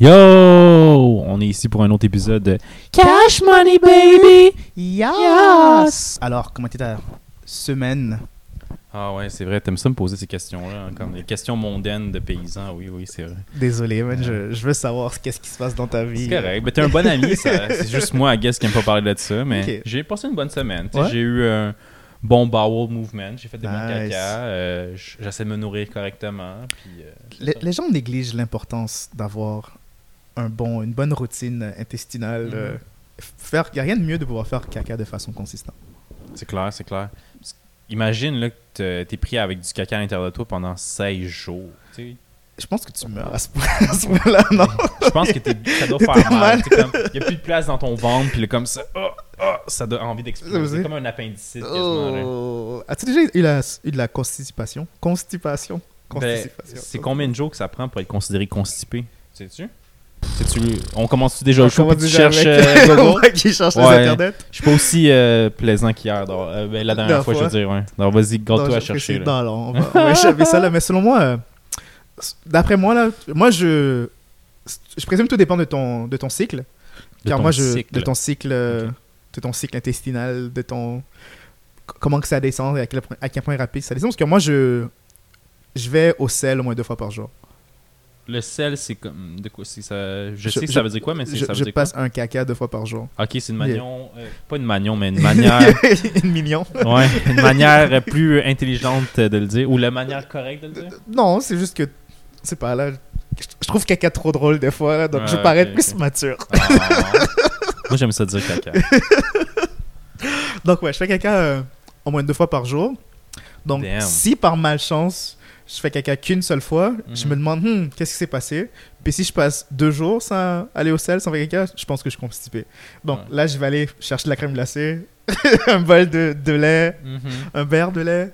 Yo! On est ici pour un autre épisode de Cash Money Baby! Yes! Alors, comment était ta semaine? Ah ouais, c'est vrai, t'aimes ça me poser ces questions-là, hein, comme des questions mondaines de paysans, oui, oui, c'est vrai. Désolé, man, je, je veux savoir qu'est-ce qui se passe dans ta vie. C'est correct, mais t'es un bon ami, ça- c'est juste moi, I guess, qui aime pas parler de ça, mais j'ai passé une bonne semaine. Ouais? J'ai eu un bon bowel movement, j'ai fait des bons Nice. caca, euh, j'essaie de me nourrir correctement, puis... euh, les gens négligent l'importance d'avoir un bon, une bonne routine intestinale. Mhm. euh, faire, il n'y a rien de mieux de pouvoir faire caca de façon consistante. C'est clair, c'est clair. Imagine là, que t'es- t'es pris avec du caca à l'intérieur de toi pendant 16 jours. tu sais. Je pense que tu meurs à ce point- à ce point-là, non? Je pense que t'es- ça doit faire mal. Il n'y a plus de place dans ton ventre, puis comme ça, oh, oh, ça donne envie d'exploser. C'est comme un appendicite. Oh. As-tu déjà eu, la, eu de la constipation? Constipation? Ben, Constipation. c'est combien de jours que ça prend pour être considéré constipé? Sais-tu? On commence déjà? Le show puis tu cherches euh, Google Ouais, qui cherche Ouais. les internets. Je suis pas aussi euh, plaisant qu'hier. donc, euh, ben, la dernière La fois, je fois. veux dire. Ouais. Alors vas-y, garde-toi à chercher. là. Non, non, on va, échapper ça là. Mais selon moi, euh, d'après moi, là, moi, je, je présume que tout dépend de ton, de ton cycle. De Car ton moi, je, cycle. de ton cycle, euh, Ok. de ton cycle intestinal, de ton, comment que ça descend, à quel point, à quel point rapide ça descend. Parce que moi, je, je vais au sel au moins deux fois par jour. Le sel, c'est comme. De quoi ça Je, Je- sais que ça veut dire quoi, mais c'est- Je, ça veut je dire passe un caca deux fois par jour. Ok, c'est une manion. euh, pas une manion, mais une manière. Une million. ouais, une manière plus intelligente de le dire. Ou la manière correcte de le dire? Non, c'est juste que, c'est pas là. Je trouve caca trop drôle des fois, là, donc je Ouais, parais ok, plus ok. mature. Ah. Moi, j'aime ça dire caca. Donc ouais, je fais caca euh, au moins deux fois par jour. Donc Damn. si par malchance je fais caca qu'une seule fois, je Mhm. me demande Hmm, qu'est-ce qui s'est passé? Puis si je passe deux jours sans aller au sel, sans faire caca, je pense que je suis constipé. Donc Ouais. là, je vais aller chercher de la crème glacée, un bol de, de lait, Mhm. un verre de lait,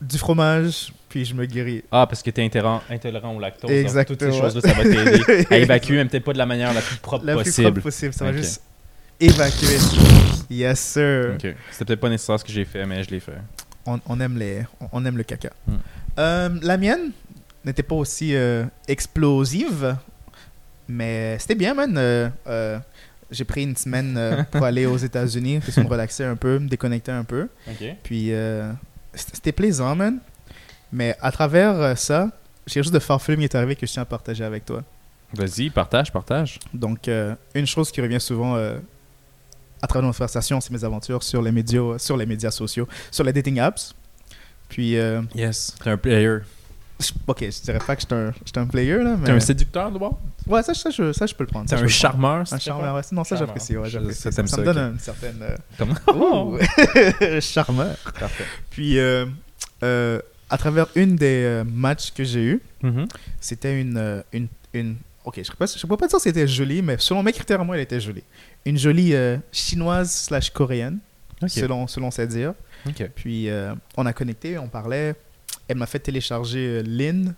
du fromage, puis je me guéris. Ah, parce que t'es intolérant, intolérant au lactose. Exactement. Toutes ces choses-là, ça va t'aider à évacuer, mais peut-être pas de la manière la plus propre La plus possible. propre possible, ça va juste évacuer. Yes sir. Ok. C'était peut-être pas nécessaire ce que j'ai fait, mais je l'ai fait. on, on aime les, on, on aime le caca. Hmm. Euh, la mienne n'était pas aussi euh, explosive, mais c'était bien, man. Euh, j'ai pris une semaine pour aller aux États-Unis, question de relaxer un peu, me déconnecter un peu. Puis c'était plaisant, man. Mais à travers ça, j'ai chose de farfelu qui est arrivé que je tiens à partager avec toi. Vas-y, partage, partage. Donc, une chose qui revient souvent à travers nos conversations, c'est mes aventures sur les médias, sur les médias sociaux, sur les dating apps. Puis, euh, Yes. T'es un player. Ok, je dirais pas que j'étais un, un player, là, mais... T'es un séducteur, d'abord Ouais, ça, ça, je, ça, je peux le prendre. T'es un charmeur, Un c'est charmeur, ouais. Non, ça, j'apprécie, ouais, j'apprécie. ça, Ça, t'aimes ça me donne ok. une certaine... euh, Comme... ouh, charmeur. Parfait. Puis, euh, euh, à travers une des matchs que j'ai eu, Mhm. c'était une, une, une... Ok, je ne peux pas dire que c'était joli, mais selon mes critères moi, elle était jolie. Une jolie euh, chinoise slash coréenne, Ok. selon, selon ses dires. Puis euh, on a connecté, on parlait. Elle m'a fait télécharger euh, Lin,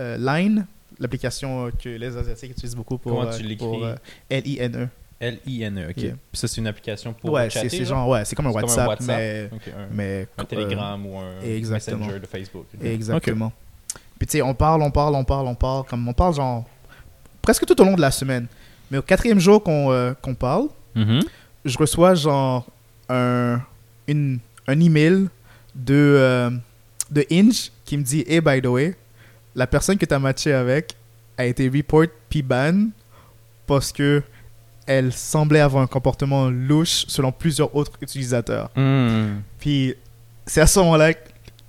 euh, Line, l'application que les Asiatiques utilisent beaucoup pour, Comment tu l'écris? pour, L-I-N-E. L-I-N-E, ok. Yeah. Puis ça, c'est une application pour Ouais, chatter, c'est genre? ouais, c'est comme comme WhatsApp, un WhatsApp. mais. Un, mais un euh, Telegram ou un exactement. Messenger de Facebook. ok. Exactement. Puis tu sais, on parle, on parle, on parle, on parle, comme on parle genre presque tout au long de la semaine. Mais au quatrième jour qu'on euh, parle, Mhm. je reçois genre un, une, un email de, euh, de Inge qui me dit Hey, by the way, la personne que tu as matché avec a été report puis ban parce que elle semblait avoir un comportement louche selon plusieurs autres utilisateurs. Hmm. Puis c'est à ce moment-là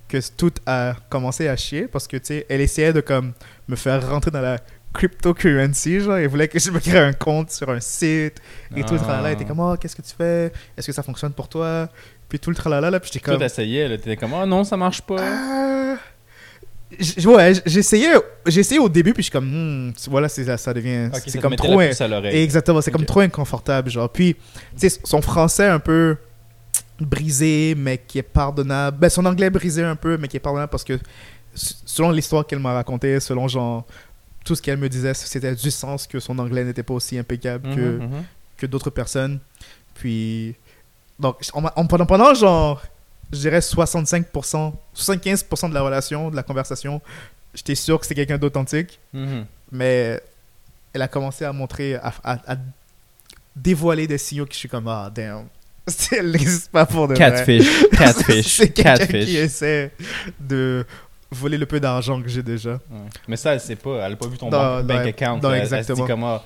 que tout a commencé à chier parce que tu sais, elle essayait de comme me faire rentrer dans la cryptocurrency, genre, elle voulait que je me crée un compte sur un site et tout le Ah. tralala, elle était comme oh, qu'est-ce que tu fais? Est-ce que ça fonctionne pour toi? Puis tout le tralala là, puis j'étais comme t'essayais, là, t'étais comme, oh non, ça marche pas. Ah. J- Ouais, j'essayais, j'essayais au début, puis je suis comme, Hmm, tu vois là, c'est- ça, ça devient, Ok, ça c'est comme trop, l'oreille. Exactement, c'est comme trop inconfortable, genre. Puis, tu sais, son français un peu brisé, mais qui est pardonnable. Ben, son anglais brisé un peu, mais qui est pardonnable parce que, selon l'histoire qu'elle m'a racontée, selon genre tout ce qu'elle me disait, c'était du sens que son anglais n'était pas aussi impeccable que, Mhm, mhm. que d'autres personnes. Puis, donc, on m'a- on- pendant, pendant genre, je dirais 65%, 75% de la relation, de la conversation, j'étais sûr que c'était quelqu'un d'authentique. Mhm. Mais elle a commencé à montrer, à, à- à dévoiler des signaux que je suis comme, ah, damn. Elle n'existe pas pour de vrai. Catfish. Catfish. C'est quelqu'un qui Catfish. essaie de voler le peu d'argent que j'ai déjà. Ouais. Mais ça, elle sait pas. Elle a pas vu ton Non, bank, bank non, account. non, là. Elle- Elle se exactement. dit comment.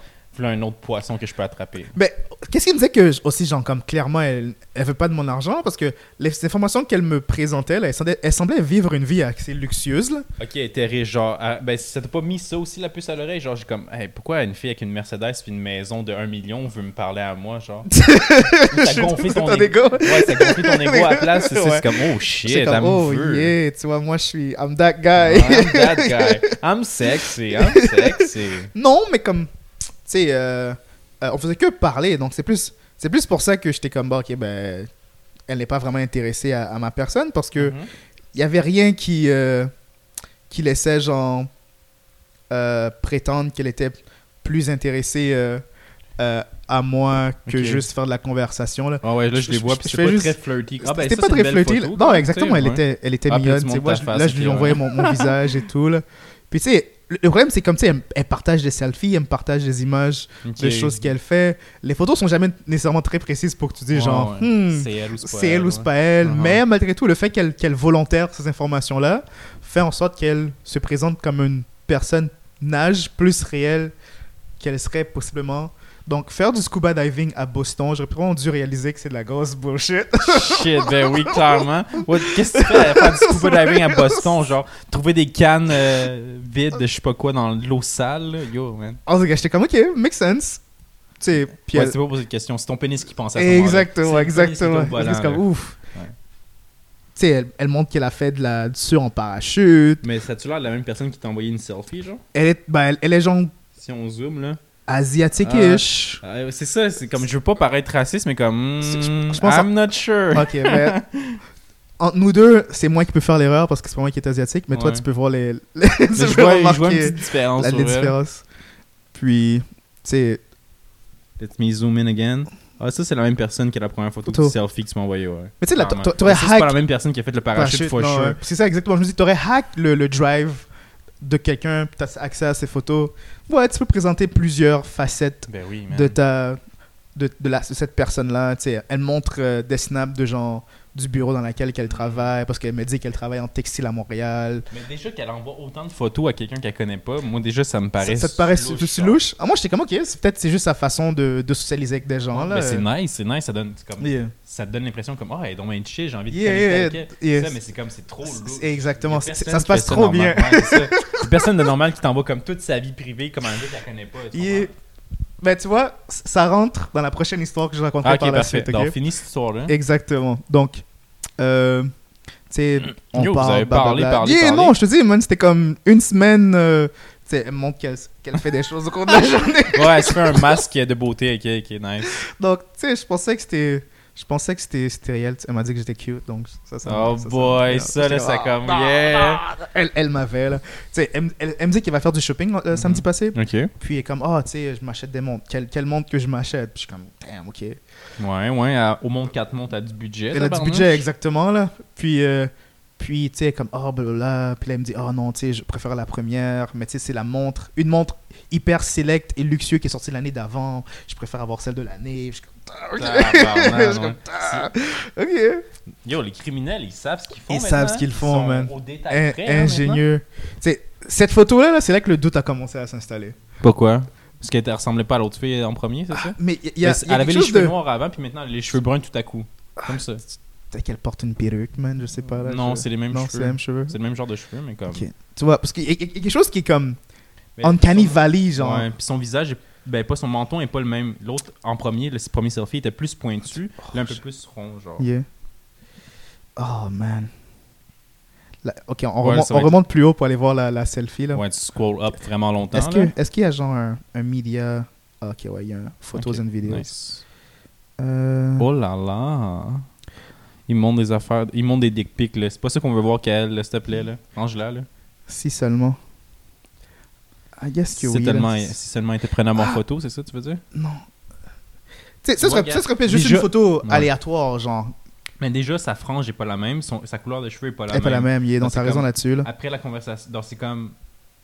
Un autre poisson que je peux attraper. Mais qu'est-ce qui me disait que aussi, genre, comme clairement, elle, elle veut pas de mon argent? Parce que les informations qu'elle me présentait, là, elle, semblait, elle semblait vivre une vie assez luxueuse. Là. Ok, elle était riche, genre. ah, ben, ça t'a pas mis ça aussi, la puce à l'oreille? Genre, j'ai comme, hey, pourquoi une fille avec une Mercedes puis une maison de 1 million veut me parler à moi, genre? T'as gonflé ton Ton ego. Ouais, ça gonflé ton ego à la place. C'est ça, Ouais. comme, oh shit, elle comme, me oh veut. yeah, tu vois, moi je suis, I'm that guy. I'm that guy. I'm sexy, I'm sexy. non, mais comme, sais, euh, euh, on faisait que parler, donc c'est plus, c'est plus pour ça que j'étais comme, bah, ok, ben, elle n'est pas vraiment intéressée à, à ma personne parce que Mhm. il y avait rien qui, euh, qui laissait, genre, prétendre qu'elle était plus intéressée à moi que juste faire de la conversation, là. Ah ouais, là, je les vois, puis fais pas juste- très flirty. Ah ben, C'était pas très flirty. photo, Non, exactement, elle était, elle était Ah, mignonne. tu sais, moi, je- là, je lui envoyais mon, mon visage et tout. Là. Puis tu sais, le, problème, c'est comme, tu sais, elle, elle partage des selfies, elle me partage des images, ouais. des choses qu'elle fait. Les photos sont jamais nécessairement très précises pour que tu dises, Ouais, genre, ouais. Hmm, c'est elle ou c'est pas elle ou pas elle. Uh-huh. Mais malgré tout, le fait qu'elle qu'elle volontaire ces informations-là fait en sorte qu'elle se présente comme une personne nage plus réelle qu'elle serait possiblement. Donc, faire du scuba diving à Boston, j'aurais probablement dû réaliser que c'est de la grosse bullshit. Shit, ben oui, clairement. What- Qu'est-ce que tu fais à faire du scuba diving à Boston? Genre, trouver des cannes euh, vides de je sais pas quoi dans l'eau sale, là? Yo, man. Cas, j'étais comme, ok, make sense. Tu sais, puis Ouais, elle- c'est pas poser de question. C'est ton pénis qui pense à moment-là. Exactement, C'est le pénis qui est exactement. C'est comme ouf. Ouais. Tu sais, elle, elle montre qu'elle a fait de la, du saut en parachute. Mais ça tu l'air de la même personne qui t'a envoyé une selfie, genre? Elle est, ben, elle, elle est genre Si on zoome, là. Asiatique-ish. Ah, c'est ça, c'est comme, je veux pas paraître raciste, mais comme, je- hmm, je pense I'm not sure. Ok, mais entre nous deux, c'est moi qui peux faire l'erreur parce que c'est pas moi qui est asiatique, mais toi, tu peux voir les. les- Mais tu je peux vois, je vois une petite différence la, les différences. Puis, tu sais, Let me zoom in again. Ah, ça, c'est la même personne que la première photo, Photo. du selfie que tu m'as ouais. mais tu sais, t'a- t'aurais Ça, C'est pas la hack. même personne qui a fait le parachute, ouais. C'est ça, exactement. Je me dis, t'aurais hack le, le drive de quelqu'un, t'as accès à ses photos. Ouais, tu peux présenter plusieurs facettes Ben oui, de ta de, de, la, de cette personne là tu sais elle montre euh, des snaps de genre du bureau dans lequel qu'elle travaille parce qu'elle me dit qu'elle travaille en textile à Montréal Mais déjà qu'elle envoie autant de photos à quelqu'un qu'elle connaît pas, moi déjà ça me paraît. ça, ça te paraît louche, louche, ah, moi j'étais comme ok c'est peut-être c'est juste sa façon de, de socialiser avec des gens là Mais c'est nice, c'est nice, ça donne comme Yeah. ça te donne l'impression comme oh, elle est donc bien chill, j'ai envie de Yeah, yeah. Ça, mais c'est comme c'est trop louche. Exactement, ça se passe trop normal. bien. Ouais, c'est personne de normal qui t'envoie comme toute sa vie privée comme un gars qu'elle connaît pas. Ben tu vois ça rentre dans la prochaine histoire que je raconterai Ah, ok, par la parfait. suite ok? Donc finis cette histoire-là. exactement donc euh, tu sais on Yo, vous parle avez parlé, parlé, Yeah, parlé. non je te dis man c'était comme une semaine euh, tu sais elle montre qu'elle qu'elle fait des choses au cours de la journée Ouais, elle se fait un masque de beauté qui est, qui est nice. Donc, tu sais, je pensais que c'était. Je pensais que c'était c'était réel. Elle m'a dit que j'étais cute, donc ça, ça Oh ça, boy, ça, ça là, ça comme, ah, yeah. ah, Elle, elle m'avait, là. Tu sais, elle, elle- elle me dit qu'elle va faire du shopping euh, samedi Mhm. passé. Ok. Puis elle est comme, ah, tu sais, je m'achète des montres. Quelle, quelle montre que je m'achète? Puis je suis comme, damn, ok. Ouais, ouais. à- au monde 4 montres, t'as du budget. Elle a du budget, exactement, là. Puis, euh, puis tu sais, comme, oh, blablabla. Puis là, elle me dit, oh non, tu sais, je préfère la première. Mais tu sais, c'est la montre, une montre hyper select et luxueux qui est sortie l'année d'avant. Je préfère avoir celle de l'année. Je suis comme, ah, ok. Tabarnak, comme, ouais. ah, ok. Yo, les criminels, ils savent ce qu'ils font. Ils maintenant. savent ce qu'ils font, sont man. Au détail In- près, hein, ingénieux. Tu sais, cette photo-là, là, c'est là que le doute a commencé à s'installer. Pourquoi? Parce qu'elle ressemblait pas à l'autre fille en premier, c'est ça? Mais il y a, Mais il y a Elle avait les cheveux de... noirs avant, puis maintenant elle a les cheveux bruns tout à coup. Comme ça. Peut-être qu'elle porte une perruque, man, je sais pas. Là, Non, je- c'est les mêmes Non, cheveux. cheveux. C'est le même genre de cheveux, mais comme. Ok. Tu vois, parce qu'il y, a- il y a quelque chose qui est comme Mais Uncanny son- Valley, genre. Ouais, puis son visage, est- ben pas son menton est pas le même. L'autre en premier, le premier selfie était plus pointu, là un peu plus rond, genre. Yeah. Oh, man. Là, ok, on, Ouais, remonte, ça va on être- remonte plus haut pour aller voir la, la selfie, là. Ouais, tu scroll up vraiment longtemps. Est-ce là. que- est-ce qu'il y a genre un, un media... Ah, ok, ouais, il y a un Photos Ok, and Videos. nice. Euh, Oh là là. Il montre des affaires, il montre des dick pics là. C'est pas ça qu'on veut voir qu'elle, là, s'il te plaît là. Range-la là. Si si I guess que Si oui. tellement, si seulement était prenable en Ah. photo, c'est ça tu veux dire? Non. Tu sais, ça, serait, ça serait peut-être juste déjà- une photo Ouais. aléatoire, genre. Mais déjà sa frange est pas la même, son- sa couleur de cheveux est pas la Elle est même. pas la même, il est dans ta raison là-dessus. Là. Après la conversation, donc c'est comme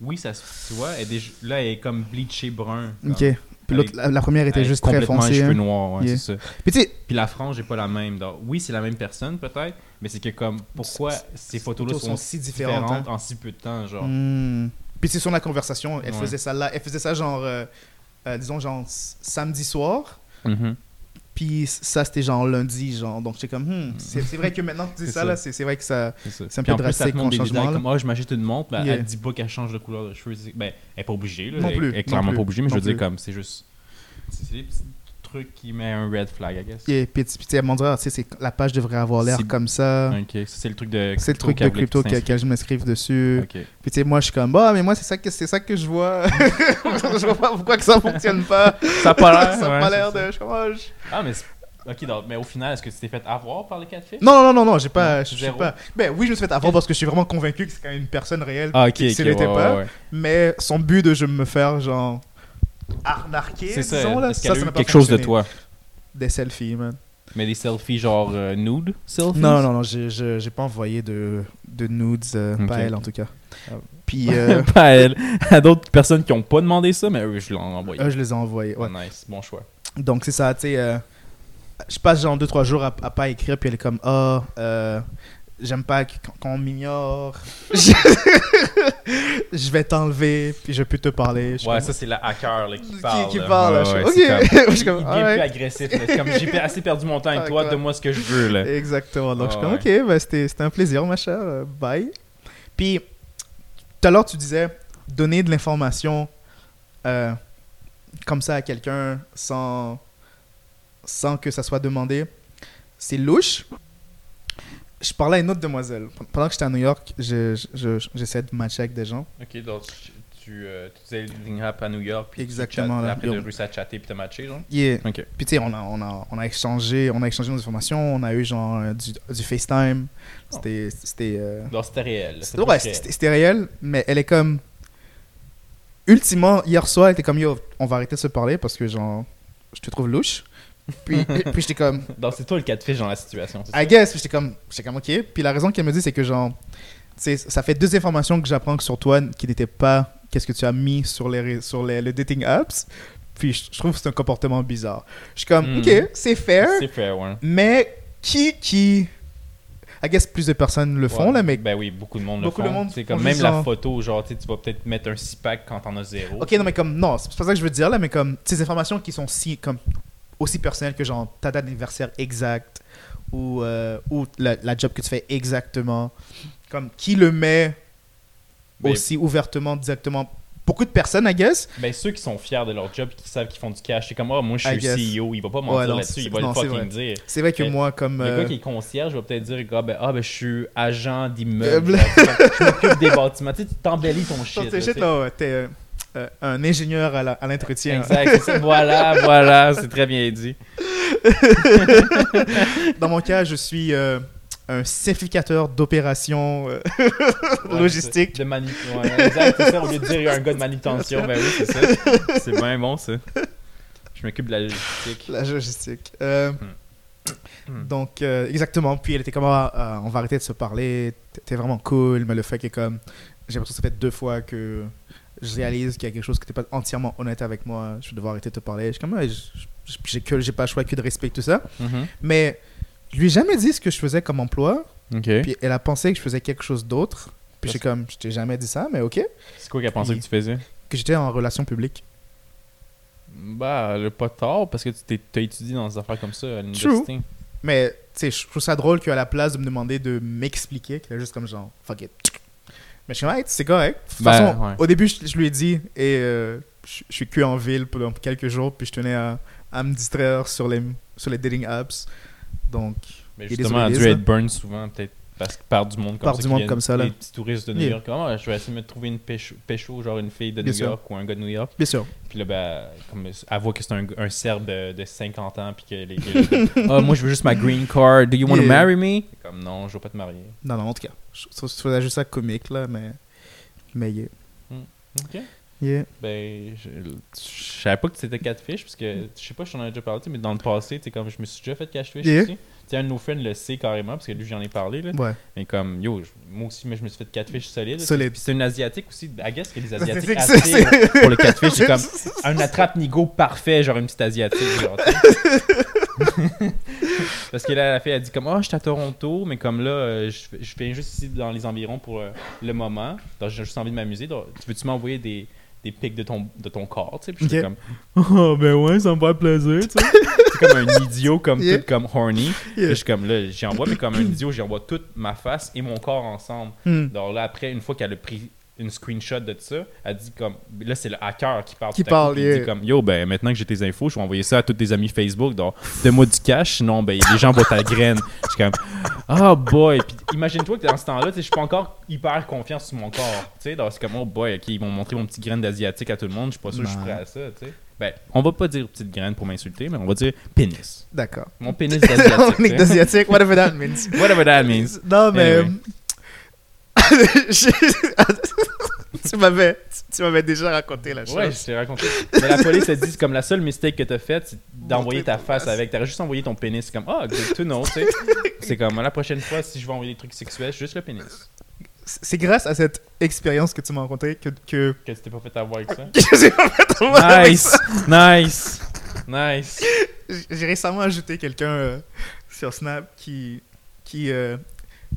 oui, ça se tu vois, elle déjà- là, elle est comme bleachée brun. Ok. Puis l'autre, la, la première était Elle juste très foncée. cheveux hein. noirs, ouais, Yeah. c'est ça. Puis tu sais, Puis la frange n'est pas la même. Donc, oui, c'est la même personne, peut-être, mais c'est que comme, pourquoi ces photos-là photos sont, sont si différentes, différentes hein. en si peu de temps, genre? Hmm. Puis c'est sur la conversation, elle Ouais. faisait ça là, elle faisait ça genre, euh, euh, disons genre samedi soir, Mhm. puis ça c'était genre lundi, genre, donc j'étais comme, hmm, c'est vrai que maintenant que tu dis C'est ça, ça. là, c'est vrai que ça, C'est un peu drastique comme changement, comme, ah, je m'achète une montre, mais Yeah. elle dit pas qu'elle change de couleur de cheveux. Ben, elle est pas obligée, là. Non plus, Elle est non clairement plus, pas obligée, mais je non veux dire, plus. comme, c'est juste. C'est des trucs qui met un red flag, I guess. et puis tu sais, elle m'en dira, tu sais, c'est- la page devrait avoir l'air comme ça, Ok, c'est le truc de. c'est le truc de crypto que que, je m'inscrive dessus, Ok. puis tu sais, moi je suis comme, bah, mais moi c'est ça que, c'est ça que je vois, je vois pas pourquoi que ça fonctionne pas, Ça a pas l'air. ça a ouais, pas l'air de, je suis comme, ah, je- Ah, mais. Ok, donc, mais au final, est-ce que tu t'es fait avoir par les quatre filles Non, non, non, non, j'ai pas, je pas. Ben oui, je me suis fait avoir parce que je suis vraiment convaincu que c'est quand même une personne réelle. Ah, ok, que ok. ce n'était ouais, pas. ouais, ouais. Mais son but de je me faire genre arnaquer, C'est ça. disons là, Est-ce ça, qu'elle a ça eu n'a pas quelque chose de fonctionné. toi Des selfies, man. Mais des selfies genre euh, nude? Selfies? Non, non, non, j'ai, pas envoyé de, de nudes, euh, Ok. pas elle en tout cas. Ah. Puis euh, pas à elle. À d'autres personnes qui ont pas demandé ça, mais eux, je l'ai envoyé. eux, je les ai envoyés. Ouais. Nice, bon choix. Donc c'est ça, tu sais. euh, je passe genre 2-3 jours à, à pas écrire, puis elle est comme Ah, euh, j'aime pas qu- quand, on m'ignore. je vais t'enlever, puis je peux te parler. Ouais, comme, ça c'est la hacker là, qui Qui- parle. qui là. parle, là, Ouais, je ouais, ok. comme- il plus agressif. là. C'est comme j'ai assez perdu mon temps avec Ah, toi, donne-moi ce que je veux là. Exactement. Donc, je suis comme, ok, ben, c'était c'était un plaisir, ma chère. euh, bye. Puis, tout à l'heure, tu disais donner de l'information euh, comme ça à quelqu'un sans, sans que ça soit demandé. C'est louche. Je parlais à une autre demoiselle. Pendant que j'étais à New York, je- je- je- j'essayais de matcher avec des gens. Ok, donc tu, euh, tu faisais le app à New York, puis Exactement, tu chat, après Yo. de réussi à chatter puis t'as matché, genre? Yeah. Ok. Puis tu sais, on a, on, a, on, a échangé, on a échangé nos informations, on a eu genre euh, du, du FaceTime. C'était. c'était euh, Donc c'était réel. Ouais, c'était réel, mais elle est comme. Ultimement, hier soir, elle était comme Yo, on va arrêter de se parler parce que, genre, je te trouve louche. Puis, puis j'étais comme, Donc c'est toi le cas de fiche dans la situation, ça? I guess. Puis j'étais comme, j'étais comme, ok. Puis la raison qu'elle me dit, c'est que, genre, ça fait deux informations que j'apprends sur toi qui n'étaient pas qu'est-ce que tu as mis sur les, sur les, les dating apps. Puis je, je trouve que c'est un comportement bizarre. Je suis comme, Hmm. ok, c'est fair, C'est fair, ouais. mais qui, qui. I guess plus de personnes le font, Ouais. là, mais Ben oui, beaucoup de monde Beaucoup le de font. monde C'est comme même la photo, genre, tu vas peut-être mettre un six-pack quand t'en as zéro. Ok, non, mais comme, non, c'est pas ça que je veux dire là, mais comme, ces informations qui sont si, comme, aussi personnelles que genre ta date d'anniversaire exacte ou, euh, ou la, la job que tu fais exactement, comme, qui le met Mais- aussi ouvertement, directement. Beaucoup de personnes, I guess. Ben, ceux qui sont fiers de leur job qui savent qu'ils font du cash, c'est comme, ah, moi, je suis. CEO, il va pas mentir Ouais, là-dessus, il va non, le fucking vrai. dire. C'est vrai que Mais moi, comme. Le euh, gars qui est concierge va peut-être dire, ah, ben, ah, ben, je suis agent Euh, d'immeuble. je m'occupe des bâtiments. Tu sais, tu t'embellis ton shit. Là, tu shit, sais. là, ouais, t'es euh, un ingénieur à l'entretien. Exact. Voilà, voilà, c'est très bien dit. Dans mon cas, je suis euh, un simplificateur d'opérations euh, Ouais, logistiques. De manu... ouais, exact, c'est ça. Au lieu de dire il y a un gars de manutention, ben oui, c'est ça. C'est bien bon, ça. Je m'occupe de la logistique. La logistique. Euh, Hmm. Donc, euh, exactement. Puis elle était comme, ah, ah, on va arrêter de se parler. T'es- T'es vraiment cool. Mais le fait que, comme, j'ai l'impression que ça fait deux fois que je réalise qu'il y a quelque chose qui n'était pas entièrement honnête avec moi. Je vais devoir arrêter de te parler. Je suis comme, j'ai que- j'ai pas le choix que de respecter tout ça. Mhm. Mais je lui ai jamais dit ce que je faisais comme emploi. Ok. Puis elle a pensé que je faisais quelque chose d'autre. Puis j'ai comme, je t'ai jamais dit ça, mais ok. C'est quoi qu'elle pensait que tu faisais? Que j'étais en relation publique. Bah, le pas tard, parce que tu t'es- t'as étudié dans des affaires comme ça à l'université. Mais, tu sais, je trouve ça drôle qu'à la place de me demander de m'expliquer, qu'elle est juste comme genre, fuck it. Mais je suis comme, Hey, c'est correct. De toute Ben, façon, ouais. au début, je, je lui ai dit, et euh, je, je suis que en ville pendant quelques jours, puis je tenais à, à me distraire sur les, sur les dating apps. Donc, Mais justement, elle a dû être burn souvent, peut-être parce que par du monde comme Par ça. du monde comme ça, là. Les petits touristes de New Yeah. York. Comment je vais essayer de me trouver une pécho, pécho, genre une fille de Bien New sûr. York ou un gars de New York? bien sûr. Puis là, ben, comme, elle voit que c'est un, un Serbe de, de 50 ans, puis que les gars, ah, moi je veux juste ma green card, do you want to Yeah. marry me? Comme non, je veux pas te marier. Non, non, en tout cas, je, faisais juste ça comique, là, mais. Mais, yeah. Ok. Yeah. Ben, je, je savais pas que c'était catfish, parce que, je sais pas, je t'en ai déjà parlé, mais dans le passé, tu comme je me suis déjà fait catfish Yeah. aussi. Tu un de nos friends le sait carrément, parce que lui, j'en ai parlé, là. Ouais. Mais comme, yo, je- moi aussi, mais je me suis fait catfish solide. Solide. Puis c'est une asiatique aussi. I guess que les asiatiques c'est- pour le catfish, c'est comme un attrape-nigo parfait, genre une petite asiatique. Genre. Parce que là, la fille a dit comme, oh, je suis à Toronto, mais comme là, euh, je, je viens juste ici dans les environs pour euh, le moment. Donc j'ai juste envie de m'amuser. Donc, tu veux-tu m'envoyer des, des pics de ton, de ton corps, tu sais? Puis j'étais comme, oh, ben ouais, ça me fait plaisir, tu sais. c'est comme un idiot, comme Yeah. tout comme horny. Yeah. je suis comme là, j'y envoie, mais comme un idiot, j'y envoie toute ma face et mon corps ensemble. Hmm. Alors là, après, une fois qu'elle a pris une screenshot de ça, elle dit comme. Là, c'est le hacker qui parle. Qui parle, yeah. dit comme Yo, ben maintenant que j'ai tes infos, je vais envoyer ça à tous tes amis Facebook. Donc, donne-moi du cash, sinon, ben les gens voient ta graine. Je suis comme Oh boy. Puis imagine-toi que dans ce temps-là, tu sais, je suis pas encore hyper confiant sur mon corps. Tu sais, donc c'est comme Oh boy, ok, ils vont montrer mon petit graine d'asiatique à tout le monde. Je suis pas sûr que je suis prêt à ça, tu sais. Ben, on va pas dire petite graine pour m'insulter, mais on va dire pénis. D'accord. Mon pénis d'asiatique. On est tu sais. d'asiatique, whatever that means. Whatever that means. Non, mais. Anyway. Tu m'avais tu m'avais déjà raconté la chose. Ouais, je t'ai raconté. Mais la police a dit comme la seule mistake que t'as faite, c'est d'envoyer ta face face. avec. T'aurais juste envoyé ton pénis. C'est comme, ah, good to know, tu sais. C'est comme, la prochaine fois, si je vais envoyer des trucs sexuels, juste le pénis. C'est grâce à cette expérience que tu m'as rencontrée que, que, Que tu t'es pas fait avoir avec ça. que j'ai pas fait avoir avec Nice! ça. Nice! Nice! J'ai récemment ajouté quelqu'un euh, sur Snap qui. qui euh,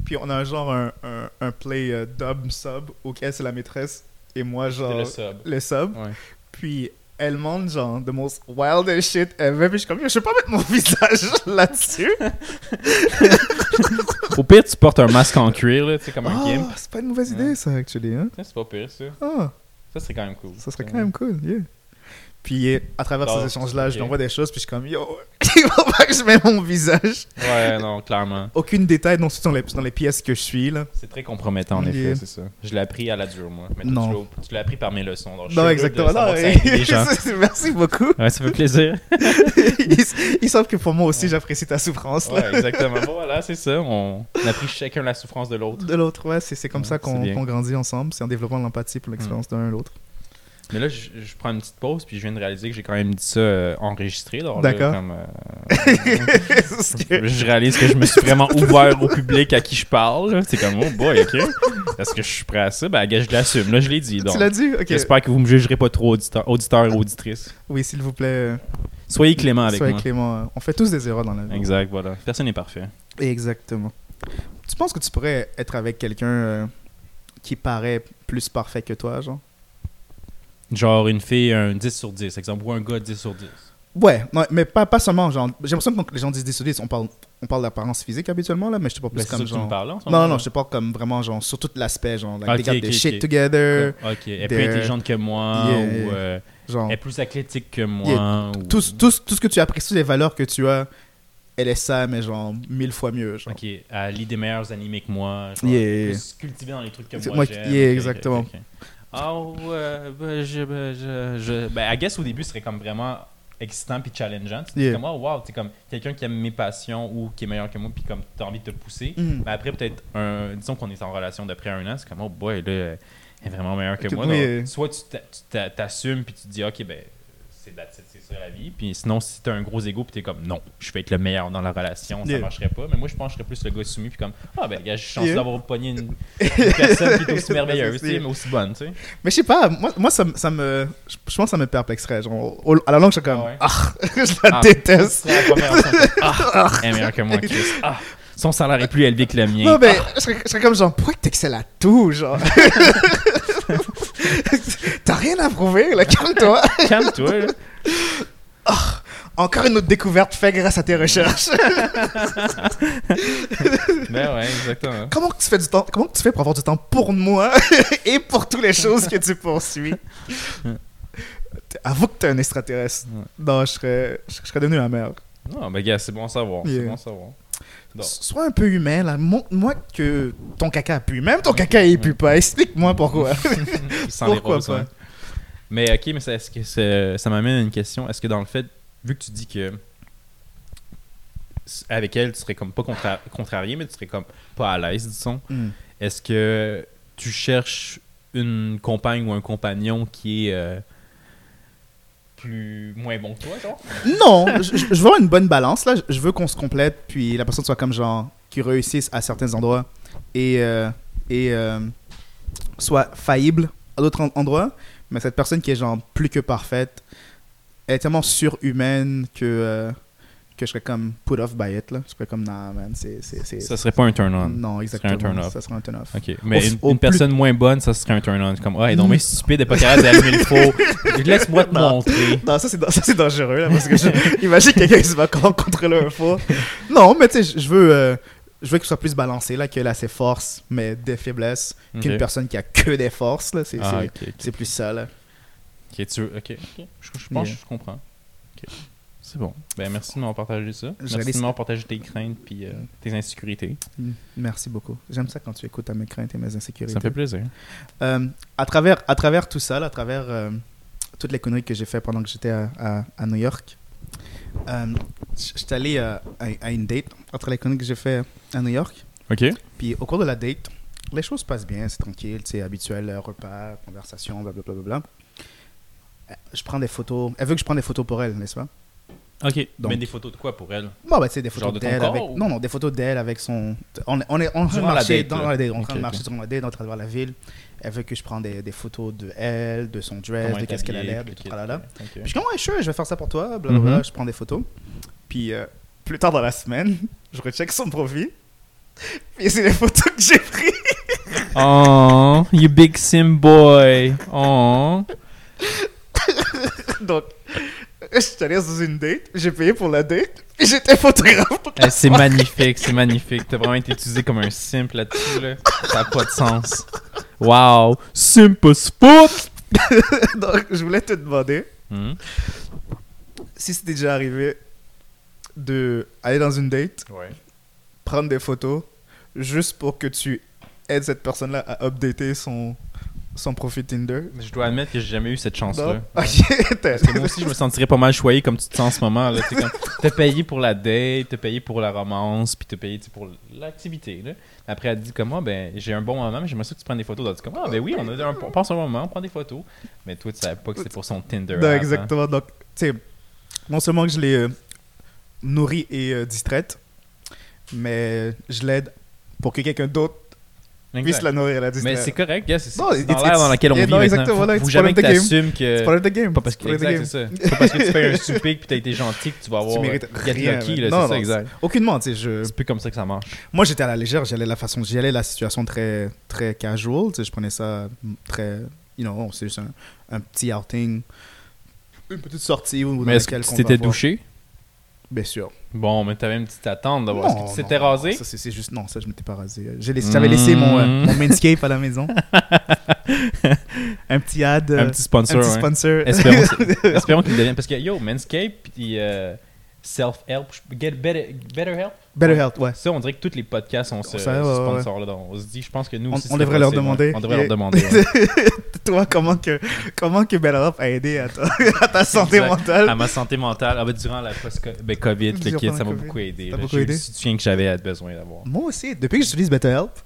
puis on a un genre un, un, un play euh, dub sub auquel c'est la maîtresse et moi genre le sub. le sub. Ouais. Puis elle montre genre the most wildest shit ever. Puis je suis comme, je peux pas mettre mon visage là-dessus. Au pire, tu portes un masque en cuir, là, tu sais, comme un gimp. c'est pas une mauvaise idée ça, actually. Hein? Ça, C'est pas pire, ça. Ah, Ça serait quand même cool. ça serait quand même cool, yeah. Puis à travers ces échanges-là, je lui envoie des choses, puis je suis comme, yo, il faut pas que je mette mon visage. Ouais, non, clairement. Aucune détail, non, c'est dans les, dans les pièces que je suis, là. C'est très compromettant, en effet, c'est ça. Je l'ai appris à la dure, moi. Mais Non. tu l'as- tu l'as appris par mes leçons. donc Non, exactement. Non, gens. Merci beaucoup. Ouais, ça fait plaisir. ils, ils savent que pour moi aussi, Ouais. j'apprécie ta souffrance. là. Ouais, exactement. Bon, voilà, c'est ça. On, on a pris chacun la souffrance de l'autre. De l'autre, ouais, c'est comme Ouais, ça qu'on grandit ensemble. C'est en développant l'empathie pour l'expérience d'un et l'autre. Mais là, je, je prends une petite pause, puis je viens de réaliser que j'ai quand même dit ça euh, enregistré. D'accord. euh, je réalise que je me suis vraiment ouvert au public à qui je parle. C'est comme, oh boy, ok. Est-ce que je suis prêt à ça? Ben, je l'assume. Là, je l'ai dit. Donc, Tu l'as dit? Ok. j'espère que vous me jugerez pas trop, auditeur, auditeurs et auditrices. Oui, s'il vous plaît. Soyez clément avec Soyez moi. clément. euh, On fait tous des erreurs dans la vie. Exact, voilà. Personne n'est parfait. Exactement. Tu penses que tu pourrais être avec quelqu'un euh, qui paraît plus parfait que toi, genre? Genre une fille, un 10 sur 10, exemple, ou un gars 10 sur 10. Ouais, non, mais pas, pas seulement, genre, j'ai l'impression que quand les gens disent 10 sur 10, on parle, on parle d'apparence physique habituellement, là, mais je te parle plus comme que tu me genre... parles, là, en ce Non, non, non, je te parle comme vraiment, genre, sur tout l'aspect, genre, like, Ok, they got their shit together, Ok, elle est plus intelligente que moi, Yeah. ou euh, genre, elle est plus athlétique que moi. Yeah. ou- tout, tout, tout ce que tu apprécies, les valeurs que tu as, elle est ça, mais genre, mille fois mieux, genre. Ok, elle lit des meilleurs animés que moi. Genre, Yeah, elle est yeah, plus cultivée dans les trucs que moi, moi yeah, Ok, ok, exactement. Ah ouais, ben, je, ben, je, je- Ben, I guess au début, ce serait comme vraiment excitant puis challengeant. Tu Yeah. comme, oh wow, t'es comme quelqu'un qui aime mes passions ou qui est meilleur que moi puis comme t'as envie de te pousser. Mhm. Mais après, peut-être, un, disons qu'on est en relation d'après un an, c'est comme, oh boy, là, elle est vraiment meilleure que moi. oui. Donc, soit tu t'a- tu t'a- t'assumes puis tu te dis, ok, ben, c'est la vie. Puis sinon, si t'as un gros ego puis t'es comme, non, je vais être le meilleur dans la relation, ça Yeah. marcherait pas. Mais moi, je pense que je serais plus le gars soumis puis comme, ah ben, gars, je suis chanceux Yeah. d'avoir pogné une, une personne qui est aussi merveilleuse, mais aussi bonne, tu sais. Mais je sais pas, moi, moi ça, me- ça me. Je pense que ça me perplexerait. Genre, au- à la langue, je suis comme. Ah ouais. Ah, je la Ah, déteste. la première. Ah, elle est meilleure que moi, Chris. Ah, son salaire est plus élevé que le mien. Non, mais je serais, je serais comme genre, pourquoi t'excelles à tout, genre? T'as rien à prouver, là, calme-toi. Calme-toi, là. Encore une autre découverte faite grâce à tes recherches. Ben ouais, exactement. comment tu fais du temps Comment tu fais pour avoir du temps pour moi et pour toutes les choses que tu poursuis? Avoue que t'es un extraterrestre. Ouais. Non, je serais, je serais devenu la merde. Non, ben gars, c'est bon à savoir. C'est bon à savoir. Sois un peu humain, là. Montre-moi que ton caca pue. Même ton caca, il pue pas. Explique-moi pourquoi. Les Pourquoi roses, pas? Mais ok, mais ça, est-ce que c'est- ça m'amène à une question. Est-ce que dans le fait, vu que tu dis que avec elle, tu serais comme pas contra- contrarié, mais tu serais comme pas à l'aise, disons, Hmm. est-ce que tu cherches une compagne ou un compagnon qui est euh, plus moins bon que toi, genre? Non, je, je- je veux une bonne balance là. Je veux qu'on se complète, puis la personne soit comme genre qui réussisse à certains endroits et euh, et euh, soit faillible à d'autres en- endroits. Mais cette personne qui est genre plus que parfaite, elle est tellement surhumaine que euh, que je serais comme put off by it là. Je serais comme nah man, c'est Ça serait pas un turn-on. non serait un exactement. turn-off. Ça serait un turn off. Ok, mais Au- une, au une plus- personne moins bonne, ça serait un turn-on. Comme, elle est donc bien stupide, elle pas capable d'allumer le four. Laisse-moi te Non. montrer. Non, ça c'est dangereux là parce que je- imagine quelqu'un qui se va là un fois. Non, mais tu sais, je- veux euh, je veux qu'il soit plus balancé là, qu'elle a ses forces mais des faiblesses qu'une personne qui a que des forces là, c'est Ah, plus ça là. Ok, tu veux- ok, ok. Je, je pense Yeah. que je comprends. C'est bon. Ben, merci de m'avoir partagé ça. Je Merci de m'avoir partagé tes craintes puis euh, tes insécurités. Mm, Merci beaucoup. J'aime ça quand tu écoutes à mes craintes et mes insécurités. Ça me fait plaisir. Euh, à travers à travers tout ça, là, à travers euh, toutes les conneries que j'ai fait pendant que j'étais à, à, à New York, euh, j'étais allé euh, à, à une date entre les conneries que j'ai fait à New York. Ok. Puis au cours de la date, les choses passent bien, c'est tranquille, c'est habituel, repas, conversation, blablabla. Bla, bla, bla. Je prends des photos. Elle veut que je prenne des photos pour elle, n'est-ce pas? Ok. Donc- Mais des photos de quoi pour elle? Bon, bah, sais, des photos de d'elle corps avec. ou- Non, non, des photos d'elle avec son. On est, on est en train de marcher dans là. la date, on est en train de marcher sur la date, de la ville. Elle veut que je prenne des, des photos de elle, de son dress, Comment de qu'est-ce qu'elle a l'air, de tout kit. Ok. Puis je suis comme, ouais, sure, je vais faire ça pour toi, blablabla. Mhm. Je prends des photos. Puis euh, plus tard dans la semaine, je recheck son profil. Puis c'est les photos que j'ai prises. Oh, you big sim boy. Oh. Donc, je suis allé dans une date, j'ai payé pour la date, et j'étais photographe. Eh, c'est magnifique, c'est magnifique. T'as vraiment été utilisé comme un simp là-dessus, là. Ça n'a pas de sens. Wow. Simp as fuck. Donc, je voulais te demander Hmm? si c'était déjà arrivé de aller dans une date, Ouais. prendre des photos, juste pour que tu aides cette personne-là à updater son, son profil Tinder. Je dois admettre que j'ai jamais eu cette chance-là. Moi aussi, je me sentirais pas mal choyé comme tu te sens en ce moment. là. Tu comme, T'as payé pour la date, t'as payé pour la romance, puis t'as payé tu pour l'activité. là. Après, elle dit comme moi, ben, j'ai un bon moment, mais j'aimerais ça que tu prennes des photos. Elle dit comme, ah, ben oui, on, a un, on passe un bon moment, on prend des photos. Mais toi, tu savais pas que c'était pour son Tinder. Non, hein. exactement. Donc, tu sais, non seulement que je l'ai euh, nourrie et euh, distraite, mais je l'aide pour que quelqu'un d'autre. Puisse la nourrir la distraire. Mais c'est correct, gars, c'est dans l'air dans lequel on yeah, vit non, exactement, Faut, là, faut jamais que t'assumes que... C'est of the game. Pas parce que, exact, game. c'est ça. Pas parce que tu fais un souper puis t'as été gentil que tu vas avoir mérites get rien, c'est ça, exact. Aucunement, tu sais, je... C'est plus comme ça que ça marche. Moi, j'étais à la légère, j'y allais la façon, j'y allais la situation très, très casual, tu sais, je prenais ça très, you know, c'est juste un, petit outing, une petite sortie Mais est-ce que laquelle tu t'étais douché? Bien sûr. Bon, mais t'avais une petite attente d'avoir. Est-ce Non, que tu t'étais rasé? Ça, c'est c'est juste, non, ça, je m'étais pas rasé. J'ai laissé- J'avais laissé mon, euh, mon Manscape à la maison. un petit ad, euh, Un petit sponsor, un petit sponsor. Espérons, espérons qu'il devienne. Parce que, yo, Manscape puis euh, Self-Help, Get better, better Help? Better Health, ouais. Ça, on dirait que tous les podcasts ont ce, Ça, ouais, ce ouais, ouais. sponsor-là. On se dit, je pense que nous On- aussi. on devrait leur demander. On devrait leur demander. ouais. Toi, comment que, comment que Better Health a aidé à ta, à ta santé Exact. mentale? À ma santé mentale, ah, ben, durant la post ben, le kit, ça m'a beaucoup aidé. Ça beaucoup aidé? le soutien que j'avais besoin d'avoir. Moi aussi, depuis que j'utilise Better Health,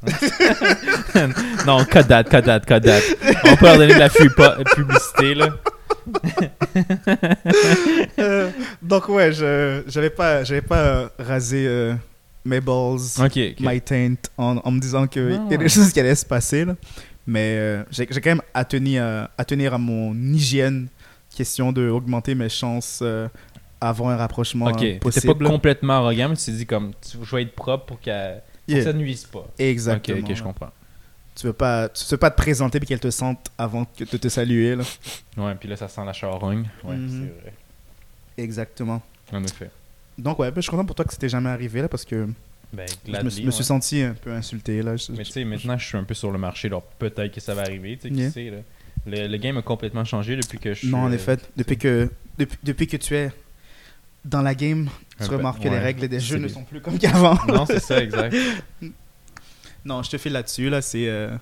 non, cut that, cut that, cut that. On peut leur donner de la publicité, là. Euh, donc ouais, je j'avais pas j'avais pas rasé euh, mes balls, Ok, ok. my taint en, en me disant que il y a Ah. des choses qui allaient se passer là. Mais euh, j'ai quand même à tenir à, à tenir à mon hygiène question de augmenter mes chances euh, avant un rapprochement Ok, euh, t'étais possible. pas complètement arrogant, mais tu t'es dit comme, tu, vais être propre pour, qu'elle- que ça ne nuise pas. Exactement. Ok, je comprends. Tu veux pas tu veux pas te présenter puis qu'elle te sente avant que de te saluer là. Ouais, puis là, ça sent la charogne. Ouais, Mhm. c'est vrai. Exactement. En effet. Donc ouais, ben, je suis content pour toi que c'était jamais arrivé là parce que Ben, je me, suis ouais. senti un peu insulté là. Je- Mais tu sais, maintenant, je suis un peu sur le marché, alors peut-être que ça va arriver, tu sais, qui sait, là. Le, le game a complètement changé depuis que je suis... Non, en euh, effet, depuis que, depuis, depuis que tu es dans la game, tu peu- remarques que les règles des jeux ne sont plus comme qu'avant. Non, c'est ça, exact. Non, je te file là-dessus, là, c'est euh,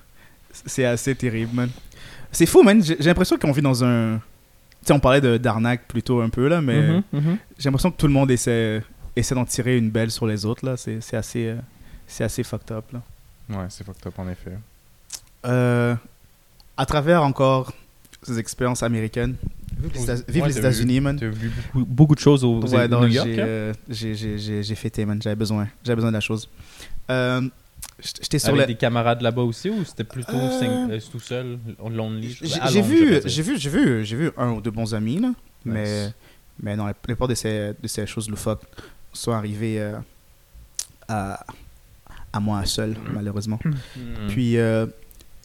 c'est assez terrible, man. C'est fou, man. J'ai l'impression qu'on vit dans un... Tu sais, on parlait de- d'arnaque plutôt un peu, là, mais Mhm, mhm. j'ai l'impression que tout le monde essaie, essaie d'en tirer une belle sur les autres, là. C'est c'est assez, euh, c'est assez fucked up, là. Ouais, c'est fucked up, en effet. Euh, à travers encore ces expériences américaines, vive les Ouais, États- États-Unis, man. T'as vu beaucoup, beaucoup de choses au Ouais, New York. j'ai, hein? euh, j'ai, j'ai, j'ai, j'ai fêté, man. J'avais besoin. J'avais besoin de la chose. J'étais sur Avec le... des camarades là-bas aussi ou c'était plutôt Euh, sing- euh, tout seul, lonely? J'ai Ah, vu, veux j'ai vu, j'ai vu, j'ai vu un ou deux bons amis là, mais Nice. mais non, la plupart de ces de ces choses loufoques sont arrivées euh, à à moi seul malheureusement. Hmm. Puis euh,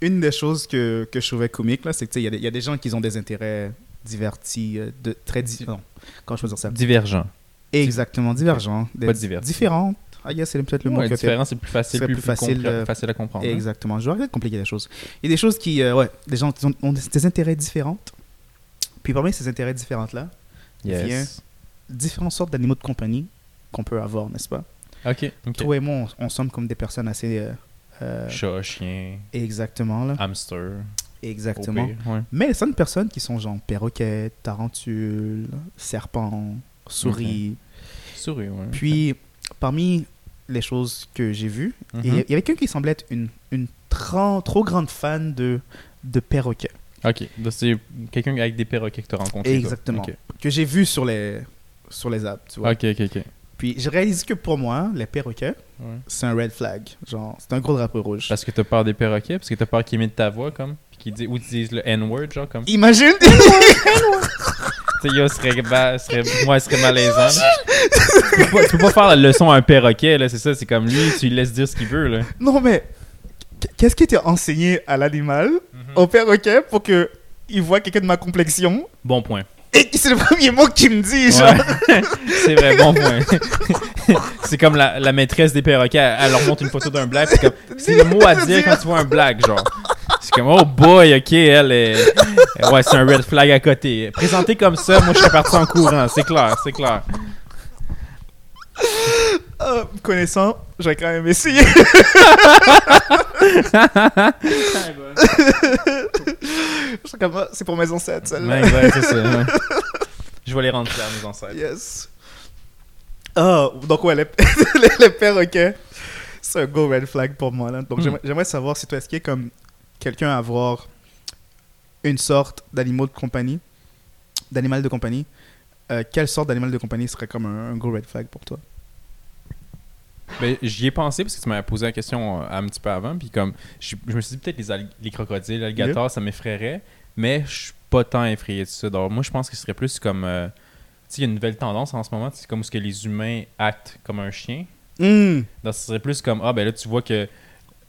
une des choses que, que je trouvais comique là, c'est que tu sais, il y, a des- il y a des gens qui ont des intérêts divertis, de très di- non, comment je peux dire ça? Divergent. Exactement divergents, des- Pas divertis. différents. Ah yes, c'est peut-être le mot Ouais, que différent, c'est plus facile, plus, facile, facile à comprendre. hein. Exactement. Je vais arrêter de compliquer les choses. Il y a des choses qui, euh, ouais, des gens ont, ont des, intérêts différents. Puis parmi ces intérêts différents-là, Yes. différentes sortes d'animaux de compagnie qu'on peut avoir, n'est-ce pas? Ok, ok. Toi et moi, on, on sommes comme des personnes assez... euh, euh, Chat, chien, exactement, là. hamster. Exactement. au pire, ouais. Mais certaines personnes qui sont genre perroquets, tarentules, serpents, souris. Souris, ouais. Puis, parmi les choses que j'ai vues, Mhm. il y- il y avait quelqu'un qui semblait être une, une trop grande fan de, de perroquets. Ok, donc c'est quelqu'un avec des perroquets que tu as rencontré. Exactement. Que j'ai vu sur les, sur les apps, tu vois. ok, ok. ok. Puis, j'ai réalisé que pour moi, les perroquets, Ouais. c'est un red flag. Genre, c'est un gros drapeau rouge. Parce que t'as peur des perroquets, parce que t'as peur qu'ils imitent ta voix, comme? Puis qu'ils disent, ou qu'ils disent le N-word, genre, comme? Imagine Tu sais, yo, serait, ba- serait, moi, serait malaisant. là. tu, peux pas, tu peux pas faire la leçon à un perroquet, là, c'est ça, c'est comme lui, tu lui laisses dire ce qu'il veut, là. Non, mais qu'est-ce qui était enseigné à l'animal, Mhm. au perroquet, pour que il voit quelqu'un de ma complexion? Bon point. Et c'est le premier mot qu'il me dit, genre. Ouais. c'est vrai, bon point. c'est comme la, la maîtresse des perroquets, elle, elle leur montre une photo d'un blague, c'est comme, c'est le mot à dire quand tu vois un blague, genre. C'est comme, oh boy, ok, elle est. Ouais, c'est un red flag à côté. Présenté comme ça, moi je serais parti en courant, c'est clair, c'est clair. Me connaissant, j'aurais quand même essayé. Comme, c'est pour mes ancêtres, celle-là. Ouais, ouais, c'est ça. ouais. Je vais les rendre fiers, mes ancêtres. Yes. Ah, donc ouais, les, les, les perroquets, c'est un go red flag pour moi. Là. Donc Hmm. j'aimerais- savoir si toi, est-ce qu'il y a comme quelqu'un à avoir une sorte d'animaux de compagnie, d'animal de compagnie, euh, quelle sorte d'animal de compagnie serait comme un, un go red flag pour toi? Ben, j'y ai pensé parce que tu m'avais posé la question euh, un petit peu avant. Puis comme, je, je me suis dit peut-être les, crocodiles, l'alligator, ça m'effraierait. Mais je suis pas tant effrayé de ça. Donc moi, je pense que ce serait plus comme. euh, tu sais, il y a une nouvelle tendance en ce moment. C'est comme ce que les humains actent comme un chien. Hmm. Donc ce serait plus comme, ah ben là, tu vois que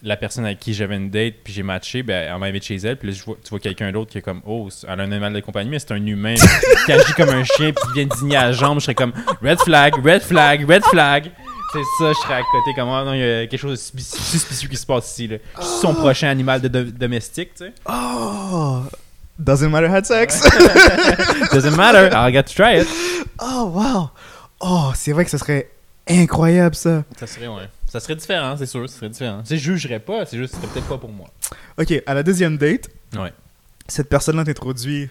la personne avec qui j'avais une date, puis j'ai matché, ben elle m'invite chez elle, puis là, je vois, tu vois quelqu'un d'autre qui est comme, oh, elle a un animal de compagnie, mais c'est un humain qui agit comme un chien, puis qui vient digner à la jambe, je serais comme, red flag, red flag, red flag. C'est ça, je serais à côté, comme, ah non, il y a quelque chose de suspicieux, qui se passe ici, là. Je suis son prochain animal de, de- domestique, tu sais. Oh Doesn't matter had sex. Doesn't matter, I got to try it. oh wow Oh, c'est vrai que ce serait incroyable ça. Ça serait, ouais. Ça serait différent, c'est sûr, ça serait différent. Tu sais, je jugerais pas, c'est juste, ce serait peut-être pas pour moi. Ok, à la deuxième date, Ouais. cette personne-là t'introduit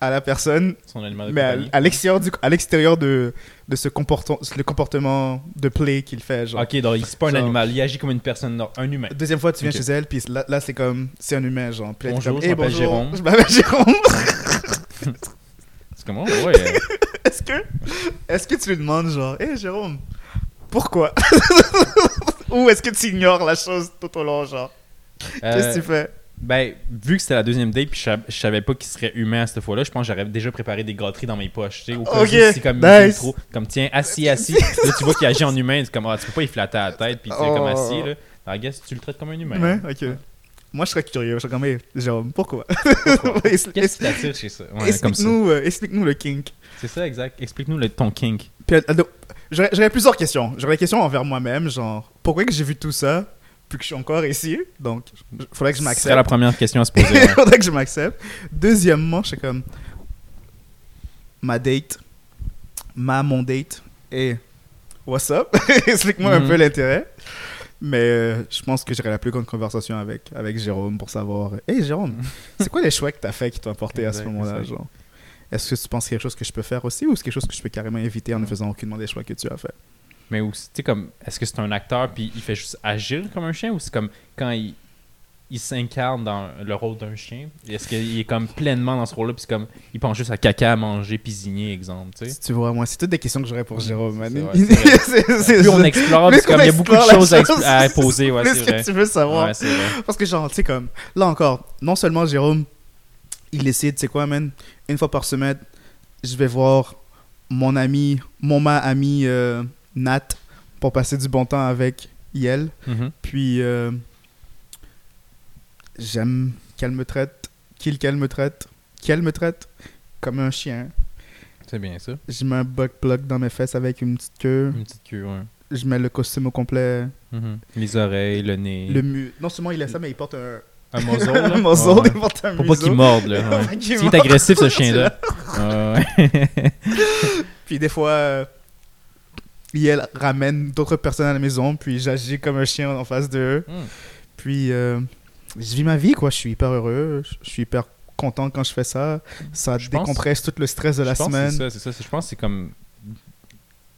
à la personne Son animal de Mais à, compagnie. à l'extérieur du, à l'extérieur de, de ce comportement, le comportement de play qu'il fait, genre. Ok, donc c'est pas un Genre- animal, il agit comme une personne, un humain. Deuxième fois, tu viens chez elle, puis là, là, c'est comme, c'est un humain, genre. Puis là, Bonjour, comme, je Hey, m'appelle Jérôme. Je m'appelle Jérôme. C'est comment? Ouais. euh, est-ce que, est-ce que tu lui demandes, genre, hé Jérôme, pourquoi? Ou est-ce que tu ignores la chose tout au long, genre? Qu'est-ce que tu fais? Ben, vu que c'était la deuxième date, puis je, je savais pas qu'il serait humain à cette fois-là, je pense que j'aurais déjà préparé des gâteries dans mes poches, tu sais, au cas où Ok, c'est comme nice. trop, comme tiens, assis, assis. là, tu vois qu'il agit en humain, c'est comme, ah, tu peux pas y flatter à la tête, puis tu sais, comme Oh. assis, là. Alors, I guess, tu le traites comme un humain. Humain, ok. Moi, je serais curieux. Je serais comme, hey, Jérôme, pourquoi? Pourquoi? Qu'est-ce Qu'est-ce qui t'attire chez ça? Ouais, comme ça. Explique-nous euh, le kink. C'est ça, exact. Explique-nous ton kink. Euh, j'aurais plusieurs questions. J'aurais des questions envers moi-même, genre, pourquoi que j'ai vu tout ça, puis que je suis encore ici Donc, il faudrait que je m'accepte. la première question à se poser. Il faudrait que je m'accepte. Deuxièmement, je suis comme, ma date, ma, mon date, et what's up? Explique-moi un Mhm. peu l'intérêt. Mais euh, je pense que j'aurai la plus grande conversation avec, avec Jérôme pour savoir, hey Jérôme, c'est quoi les choix que t'as fait qui t'ont apporté à ce moment-là, Est-ce que tu penses qu'il y a quelque chose que je peux faire aussi ou c'est quelque chose que je peux carrément éviter en ne faisant aucunement des choix que tu as fait Mais aussi, tu sais, comme, est-ce que c'est un acteur, puis il fait juste agir comme un chien, ou c'est comme quand il. il s'incarne dans le rôle d'un chien Est-ce qu'il est comme pleinement dans ce rôle-là Puis c'est comme, il pense juste à caca, à manger, pisigner, exemple, tu sais? Tu vois, moi, c'est toutes des questions que j'aurais pour Jérôme, man. Plus on explore, parce qu'il y a beaucoup de choses à, à poser, ouais, c'est que tu veux savoir. Ouais, c'est vrai. Parce que, genre, tu sais, comme, là encore, non seulement Jérôme, il décide, tu sais quoi, man, une fois par semaine, je vais voir mon ami, mon ma ami euh, Nat pour passer du bon temps avec Yel. Mhm. Puis, euh, j'aime qu'elle me traite, qu'il qu'elle me traite, qu'elle me traite comme un chien. C'est bien ça. Je mets un buck plug dans mes fesses avec une petite queue. Une petite queue, ouais. Je mets le costume au complet. Mhm. Les oreilles, le nez. Le mu non seulement il a ça, mais il porte un, Un là. un muzzle, Ouais, ouais. il porte un Pour pas qu'il morde, là. ouais. S'il est agressif, ce chien-là. Ouais. Puis des fois, euh, Yel ramène d'autres personnes à la maison, puis j'agis comme un chien en face d'eux. Hmm. Puis euh, je vis ma vie, quoi. Je suis hyper heureux. Je suis hyper content quand je fais ça. Ça Je pense- décompresse tout le stress de la Je semaine. C'est ça, c'est ça. Je pense que c'est comme.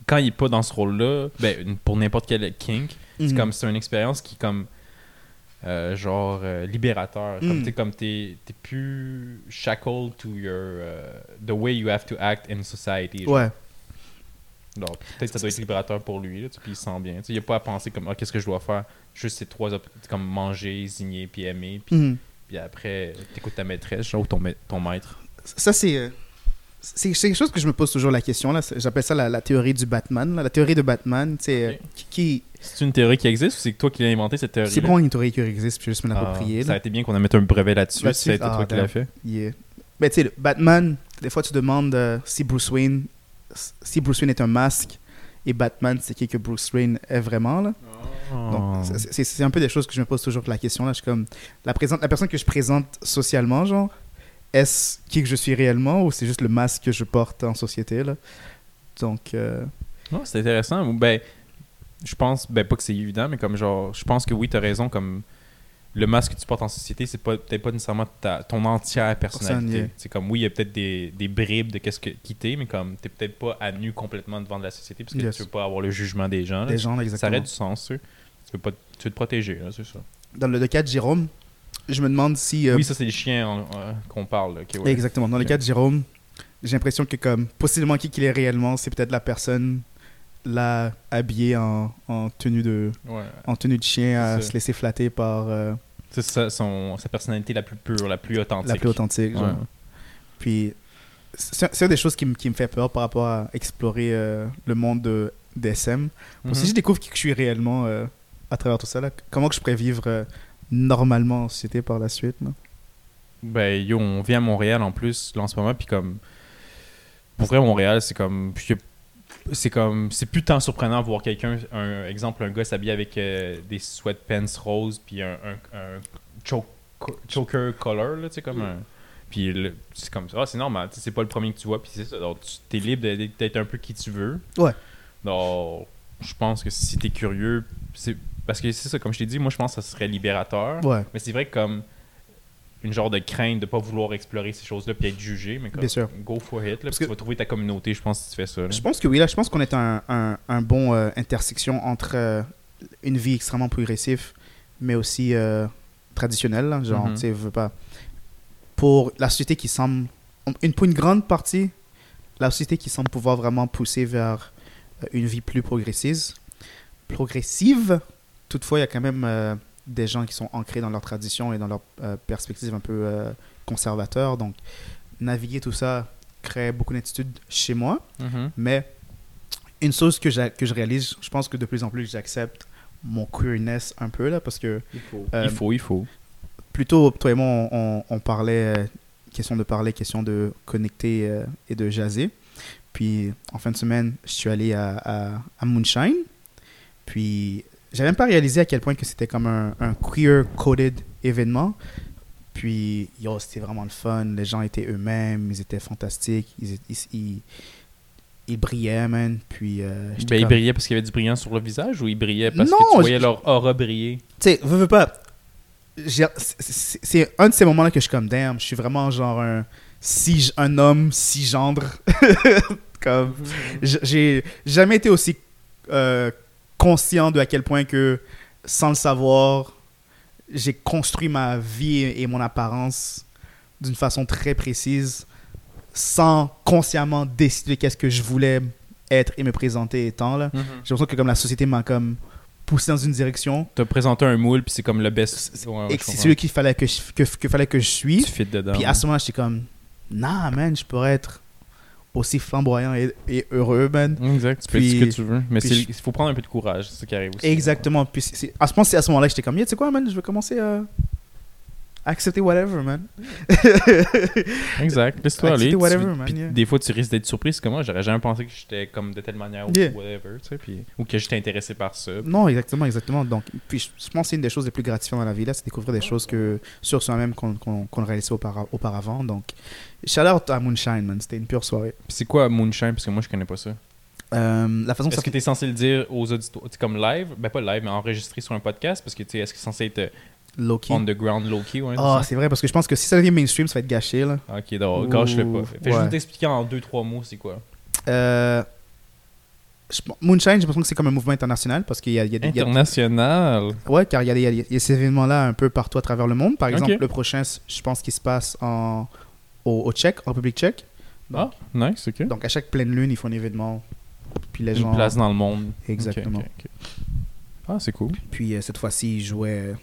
Quand il est pas dans ce rôle-là, ben, pour n'importe quel kink, c'est Mhm. comme c'est une expérience qui comme euh, genre euh, libérateur comme Mm. tu sais comme t'es t'es plus shackled to your euh, the way you have to act in society genre. Ouais. Alors, peut-être que ça doit être libérateur pour lui là, puis il se sent bien il a pas à penser comme Ah, qu'est-ce que je dois faire? Juste ces trois comme manger signer puis aimer puis, Mhm. puis après t'écoutes ta maîtresse genre, ou ton, ma- ton maître Ça, c'est. euh, C'est c'est quelque chose que je me pose toujours la question. là. C'est- J'appelle ça la, la théorie du Batman. là. La théorie de Batman, c'est. euh, Ok. qui, c'est une théorie qui existe ou c'est toi qui l'as inventé cette théorie C'est bon une théorie qui existe, puis je vais juste me Ah, l'approprier. ça là. a été bien qu'on a mis un brevet là-dessus ça a été Ah, toi qui l'as fait Yeah. Ben, tu sais, Batman, des fois, tu demandes euh, si Bruce Wayne. Si Bruce Wayne est un masque et Batman, c'est qui que Bruce Wayne est vraiment, là. Oh. Donc, c'est- un peu des choses que je me pose toujours la question, là. Je suis comme. La, présente, la personne que je présente socialement, genre, est-ce qui que je suis réellement ou c'est juste le masque que je porte en société, là? Donc. euh, Non, c'est intéressant. Ben, je pense, ben pas que c'est évident, mais comme genre, je pense que oui, t'as raison, comme le masque que tu portes en société, c'est pas peut-être pas nécessairement ta, ton entière personnalité. C'est comme oui, il y a peut-être des, des bribes de qu'est-ce que qui t'es, mais comme t'es peut-être pas à nu complètement devant de la société parce que Yes. tu veux pas avoir le jugement des gens. là. des gens, ça exactement. aurait du sens, ça. Tu veux pas, tu veux te protéger, c'est ça. Dans le, cas de Jérôme, je me demande si. euh, Oui, ça c'est les chiens en- euh, qu'on parle. ouais. Exactement. Dans le cas de Jérôme, j'ai l'impression que comme possiblement qui qu'il est réellement, c'est peut-être la personne là habillée en, en tenue de Ouais. en tenue de chien à se laisser flatter par euh, C'est ça, son, sa personnalité la plus pure, la plus authentique. la plus authentique. genre. Ouais. Puis c'est une des choses qui, me- qui me fait peur par rapport à explorer euh, le monde de d'SM. Bon, Si Mhm. je découvre qui que je suis réellement euh, à travers tout ça, là, comment que je pourrais vivre euh, normalement en société par la suite là? Ben, yo, on vient à Montréal en plus, là, en ce moment, puis comme. Pour vrai, Montréal, c'est comme. C'est comme. C'est plus tant surprenant de voir quelqu'un, un exemple, un gars s'habiller avec euh, des sweatpants roses, puis un, un, un choke- choker color, là, tu sais, comme un. Puis c'est comme ça, ah, c'est normal, tu sais, c'est pas le premier que tu vois, puis c'est ça. Donc, tu es libre d'être un peu qui tu veux. Ouais. Donc, je pense que si t'es curieux, c'est. Parce que c'est ça, comme je t'ai dit, moi, je pense que ça serait libérateur. Ouais, Mais c'est vrai que comme une genre de crainte de pas vouloir explorer ces choses-là puis être jugé, mais comme Bien sûr. go for it, là, parce que- tu vas trouver ta communauté, je pense, si tu fais ça. là. Je pense que oui, là, je pense qu'on est un, un, un bon euh, intersection entre euh, une vie extrêmement progressive, mais aussi euh, traditionnelle. là. genre, Mhm. tu sais, veux pas. Pour la société qui semble. Une, pour une grande partie, la société qui semble pouvoir vraiment pousser vers une vie plus progressive. Progressive. Toutefois, il y a quand même des gens qui sont ancrés dans leur tradition et dans leur euh, perspective un peu euh, conservateur. Donc, naviguer tout ça crée beaucoup d'inquiétude chez moi. Mhm. Mais une chose que, que je réalise, je pense que de plus en plus j'accepte mon queerness un peu là, parce que euh, il faut, il faut. plutôt toi et moi on, on- on parlait, euh, question de parler, question de connecter euh, et de jaser. Puis en fin de semaine, je suis allé à, à, à Moonshine. Puis j'avais même pas réalisé à quel point que c'était comme un, un queer-coded événement. Puis yo, c'était vraiment le fun. Les gens étaient eux-mêmes, ils étaient fantastiques, ils, ils, ils, ils brillaient, man. Puis euh, Ben, comme- brillait parce qu'il y avait du brillant sur le visage ou il brillait parce Non, que tu voyais je- leur aura briller? tu sais, veux, veux pas. c'est- un de ces moments-là que je suis comme, damn, je suis vraiment genre un, si, un homme cisgendre. comme, j- j'ai jamais été aussi euh, conscient de à quel point que, sans le savoir, j'ai construit ma vie et mon apparence d'une façon très précise sans consciemment décider qu'est-ce que je voulais être et me présenter étant là. Mhm. J'ai l'impression que comme la société m'a comme poussé dans une direction T'as présenté un moule, puis c'est comme le best. Ouais, c'est celui qu'il fallait que je, que, que fallait que je suis. Tu fit dedans. Puis à ce moment, j'étais comme, nah, man, je pourrais être aussi flamboyant et, et heureux, man. Exact, tu peux dire ce que tu veux. Mais il faut prendre un peu de courage, c'est ça qui arrive aussi. Exactement. Puis c'est- à ce moment, c'est à ce moment-là que j'étais comme, yeah, tu sais quoi, man, je vais commencer à accepter whatever, man. Exact, laisse-toi aller. tu- whatever, man, puis yeah. Des fois, tu risques d'être surpris. C'est comme moi, j'aurais jamais pensé que j'étais comme de telle manière ou Yeah. whatever, tu sais. Puis... Ou que j'étais intéressé par ça. Non, exactement, exactement. Donc, puis je, pense que c'est une des choses les plus gratifiantes dans la vie, là, c'est découvrir des choses que sur soi-même qu'on qu'on qu'on réalisait auparavant. Donc, shout out à Moonshine, man. C'était une pure soirée. C'est quoi Moonshine? Parce que moi, je connais pas ça. Euh, la façon que Est-ce ça que tu es censé le dire aux sais, comme live? Ben, pas live, mais enregistré sur un podcast? Parce que tu sais, est-ce que c'est censé être low-key. underground, low-key ouais, Ah, c'est vrai, parce que je pense que si ça devient mainstream, ça va être gâché, là. ça? Ok, donc, gâche-le pas. Ouh, Fais juste ouais. t'expliquer en deux, trois mots, c'est quoi? Euh, je- Moonshine, j'ai l'impression que c'est comme un mouvement international parce qu'il y a, il y a des- il y a- International. Ouais, car il y a, il y ces événements-là un peu partout à travers le monde. Par exemple, le prochain, je pense qu'il se passe en, au, au Tchèque, en République tchèque. Ah, nice, ok. Donc, à chaque pleine lune, ils font un événement. Puis les Une gens. place dans le monde. Exactement. Ah, c'est cool. Puis euh, cette fois-ci, ils jouaient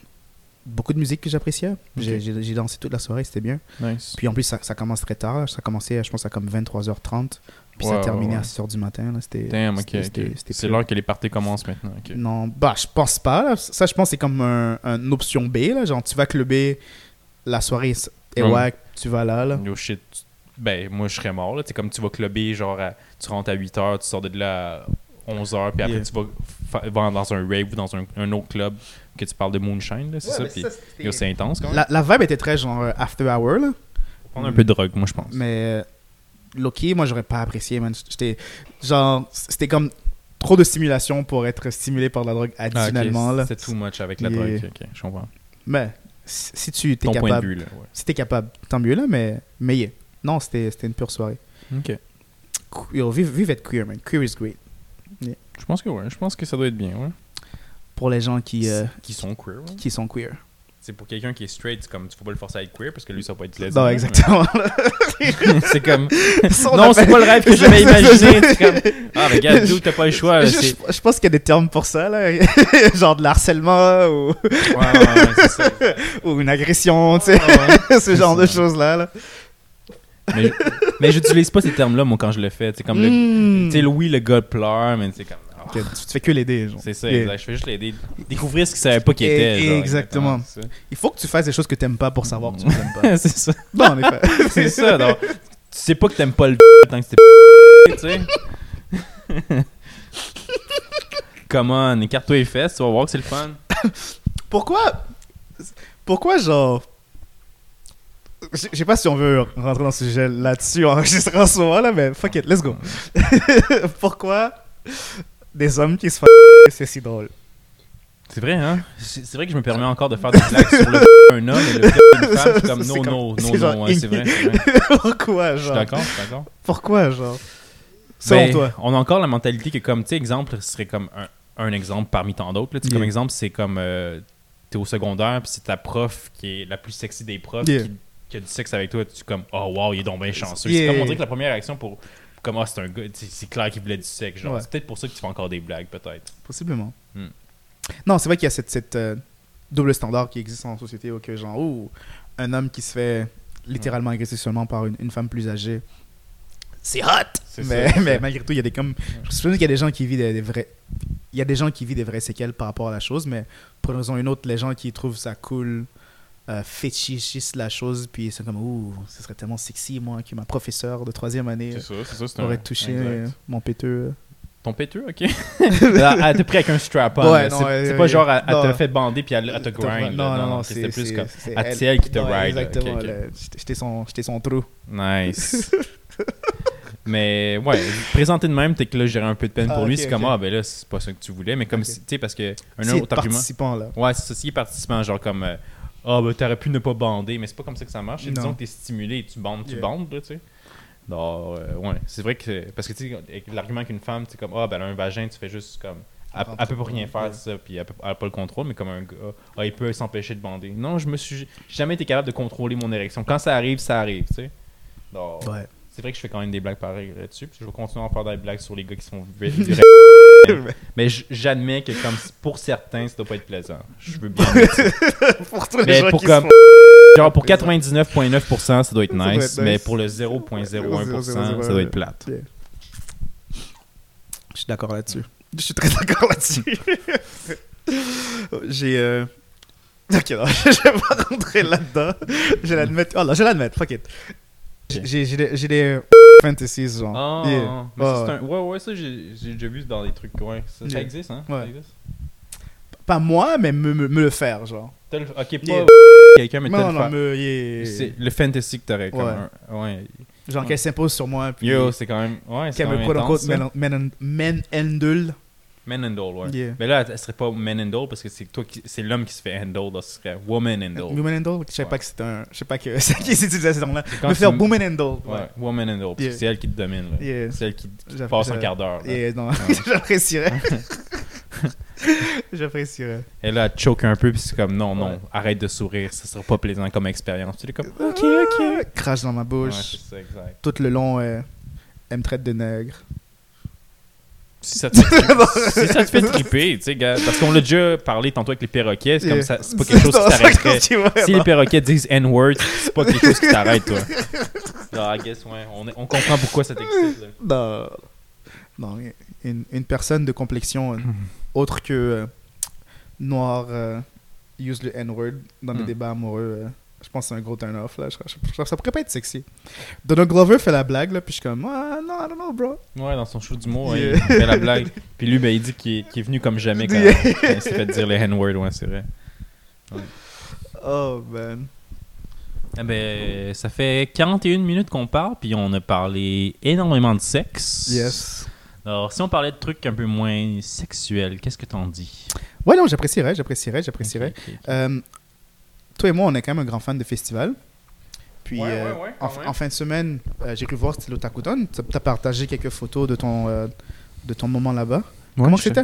beaucoup de musique que j'appréciais. J'ai- dansé toute la soirée, c'était bien. Nice. Puis en plus, ça, ça commence très tard. Ça commençait, je pense, à comme 23h30. Puis ça terminait à 6h du matin. C'était. C'est l'heure que les parties commencent maintenant. Non, bah, je pense pas. là. Ça, je pense c'est comme un, une option B. Là. Genre, tu vas clubber, la soirée est Ouais. wack, tu vas là. là. Yo shit. tu- Ben, moi, je serais mort. là. Tu sais, comme tu vas clubber, genre, à- tu rentres à 8h, tu sors de là à 11h, puis après, Yeah. tu vas dans un rave ou dans un, un autre club que tu parles de moonshine, là, c'est ça? Puis, c'est intense quand même. La, la vibe était très genre euh, after hour. Là. Faut prendre un peu de drogue, moi, je pense. Mais euh, Loki, moi, j'aurais pas apprécié, man. J'étais. Genre, c'était comme trop de stimulation pour être stimulé par la drogue Ah, additionnellement. là. C'est too much avec la Yeah. drogue. Ok, ok, je comprends. Mais si tu es Ton point de capable. vue, là, ouais. Si t'es capable, tant mieux là, mais. Mais yeah. Non, c'était une pure soirée. Ok. Yo, vive, vive être queer, man. Queer is great. Je pense que ouais, je pense que ça doit être bien, ouais. Pour les gens qui, euh, Qui sont queer, ouais. qui sont queer. C'est pour quelqu'un qui est straight, c'est comme tu faut pas le forcer à être queer parce que lui ça va pas être lesbien. Non, mais- exactement. c'est comme Ça, on non, c'est pas le rêve que j'avais imaginé. C'est comme ah mais gars, dude, t'as pas le choix. là, je, c'est- je- je pense qu'il y a des termes pour ça, là. genre de l'harcèlement ou, Ouais, ouais, ouais, c'est ça. ou une agression, tu sais. Ce genre ça. de choses-là. Là. Mais, mais j'utilise pas ces termes-là, moi, quand je le fais. C'est comme le. Mm. Tu sais, oui, le gars pleure, mais c'est comme. Tu, tu fais que l'aider. genre. C'est ça, exact. Je fais juste l'aider. Découvrir ce qu'il savait pas qu'il Et- était. genre, exactement. Il faut que tu fasses des choses que t'aimes pas pour savoir que tu n'aimes pas. c'est ça. non, en effet. C'est ça. donc, tu sais pas que t'aimes pas le tant que c'était tu sais. Come on, écarte-toi les fesses, tu vas voir que c'est le fun. Pourquoi Pourquoi, genre. Je sais pas si on veut rentrer dans ce sujet là-dessus, enregistrer en ce moment, là, mais fuck it, let's go. Pourquoi des hommes qui se font c'est si drôle C'est vrai, hein? C'est vrai que je me permets encore de faire des blagues sur le d'un homme et le d'une femme. Comme, C'est non, comme- non, non, genre non, ouais, c'est vrai. Pourquoi, Je suis genre? d'accord, je suis d'accord. Pourquoi, genre? Selon Ben, toi On a encore la mentalité que, comme, tu sais, exemple, ce serait comme un, un exemple parmi tant d'autres. là. Tu sais, Comme exemple, c'est comme, euh, t'es au secondaire, puis c'est ta prof qui est la plus sexy des profs qui, a du sexe avec toi. Tu es comme, oh wow, il est donc bien chanceux. C'est comme, on dirait que la première réaction pour, comme, ah, c'est un gars, c'est clair qu'il voulait du sexe. Genre, Ouais. c'est peut-être pour ça que tu fais encore des blagues, peut-être. Possiblement. Hmm. Non, c'est vrai qu'il y a cette, cette, euh, double standard qui existe en société où que genre, oh, un homme qui se fait littéralement agresser seulement par une, une femme plus âgée, c'est hot! Mais, ça, malgré tout, il y a des comme. Je sûr qu'il y a des gens qui vivent des, des vrais. Il y a des gens qui vivent des vraies séquelles par rapport à la chose, mais pour une raison ou une autre, les gens qui trouvent ça cool euh, fétichisent la chose, puis c'est comme, ouh, ce serait tellement sexy, moi, que ma professeure de troisième année C'est ça, c'est ça. c'est aurait un- touché exact. euh, mon péteux. Ton péteux, ok. elle t'a pris avec un strap-on. Ouais, non, c'est pas genre, elle, elle non. t'a fait bander puis elle, elle te grind. Non, là. non, non, c'était c'est plus comme. c'est elle, elle. qui te Ouais, ride. Exactement. Ok, ok. là, J'étais son, j'étais son trou. Nice. mais ouais, présenter de même, t'es que là, j'aurais un peu de peine pour Ah, lui. c'est comme, ah ben là, c'est pas ça que tu voulais. Mais comme Ok. si, tu sais, parce que un C'est autre argument. participant, là. Ouais, c'est ça, si participant, genre comme, euh, ah ben t'aurais pu ne pas bander, mais c'est pas comme ça que ça marche. Disons que t'es stimulé et tu bandes, tu Yeah. bandes, là, tu sais. Donc, euh, ouais, c'est vrai que. Parce que, tu sais, l'argument qu'une femme, tu sais, comme, ah ben elle a un vagin, tu fais juste comme Elle, elle peut pas rien faire, c'est ça, puis elle, peut, elle a pas le contrôle, mais comme un gars, ah, il peut s'empêcher de bander. Non, je me suis jamais été capable de contrôler mon érection. Quand ça arrive, ça arrive, tu sais. Donc, Ouais. C'est vrai que je fais quand même des blagues pareilles là-dessus, puis je vais continuer à faire des blagues sur les gars qui sont Mais j'admets que comme pour certains, ça doit pas être plaisant. Je veux bien. pour tous les Mais gens pour qui comme- Genre pour 99.9%, ça doit être nice, être mais pour le 0.01%, ça doit être plate. Je suis d'accord là-dessus. Je suis très d'accord là-dessus. J'ai. euh, Ok, non, je vais pas rentrer là-dedans. Je vais l'admettre. Oh là, je vais l'admettre, fuck it. J'ai des, fantasies, genre. Ah, Yeah. mais ça, c'est Ouais. un- ouais, ouais, ça j'ai déjà vu dans des trucs. Ouais, ça, ça Yeah. existe, hein? Ouais. Ça existe? Pas moi, mais me, me, me le faire, genre. Le- Ok, pas Yeah. quelqu'un, mais Non, non, faire. me. C'est le fantasy que t'aurais comme Ouais. un- Ouais. Genre qu'elle s'impose sur moi. Puis Yo, c'est quand même. Ouais, c'est qu'elle quand me même quote unquote ça. men, men, men handle. Men handle, ouais. Yeah. Mais là, elle serait pas men handle parce que c'est toi qui, c'est l'homme qui se fait handle, là, ce serait woman handle. Woman handle, je Ouais. pas que c'était un. Je sais pas que c'est qui utilisait ce nom-là. quand Me faire woman handle. Ouais, woman handle. parce que Yeah. C'est elle qui te domine, là. Yeah. C'est elle qui, passe un quart d'heure. Et non, Ouais. j'apprécierais. j'apprécierais. Et là, elle choke un peu, puis c'est comme non, non, Ouais. arrête de sourire, ça sera pas plaisant comme expérience. Tu es comme ok, Ah, ok. Crache dans ma Ouais, bouche. c'est ça, exact. Tout le long, euh, elle me traite de nègre. Si ça te fait, si ça te fait triper, tu sais, gars, parce qu'on l'a déjà parlé tantôt avec les perroquets, c'est comme ça, c'est pas quelque chose qui Non, t'arrêterait. Si non. les perroquets disent N-word, c'est pas quelque chose qui t'arrête, toi. Genre, I guess, ouais, on, est- on comprend pourquoi ça t'excite, là. Non. Non, une, une personne de complexion euh, autre que euh, noire euh, use le N-word dans les Hmm. débats amoureux. Je pense que c'est un gros turn-off. là. Je, ça pourrait pas être sexy. Donald Glover fait la blague, là, puis je suis comme, ah non, I don't know, bro. Ouais, dans son show d'humour, Yeah. il fait la blague. Puis lui, ben, il dit qu'il est, venu comme jamais quand, Yeah. quand il s'est fait dire les N-word, ouais, c'est vrai. Oh, man. Eh ben, ça fait 41 minutes qu'on parle, puis on a parlé énormément de sexe. Yes. Alors, si on parlait de trucs un peu moins sexuels, qu'est-ce que t'en dis? Ouais, non, j'apprécierais, j'apprécierais, j'apprécierais. Euh, toi et moi, on est quand même un grand fan de festivals. Puis, Ouais, euh, ouais, ouais, en, fin de semaine, euh, j'ai cru voir c'était l'Otakuton. Tu as partagé quelques photos de ton, euh, de ton moment là-bas. Comment c'était?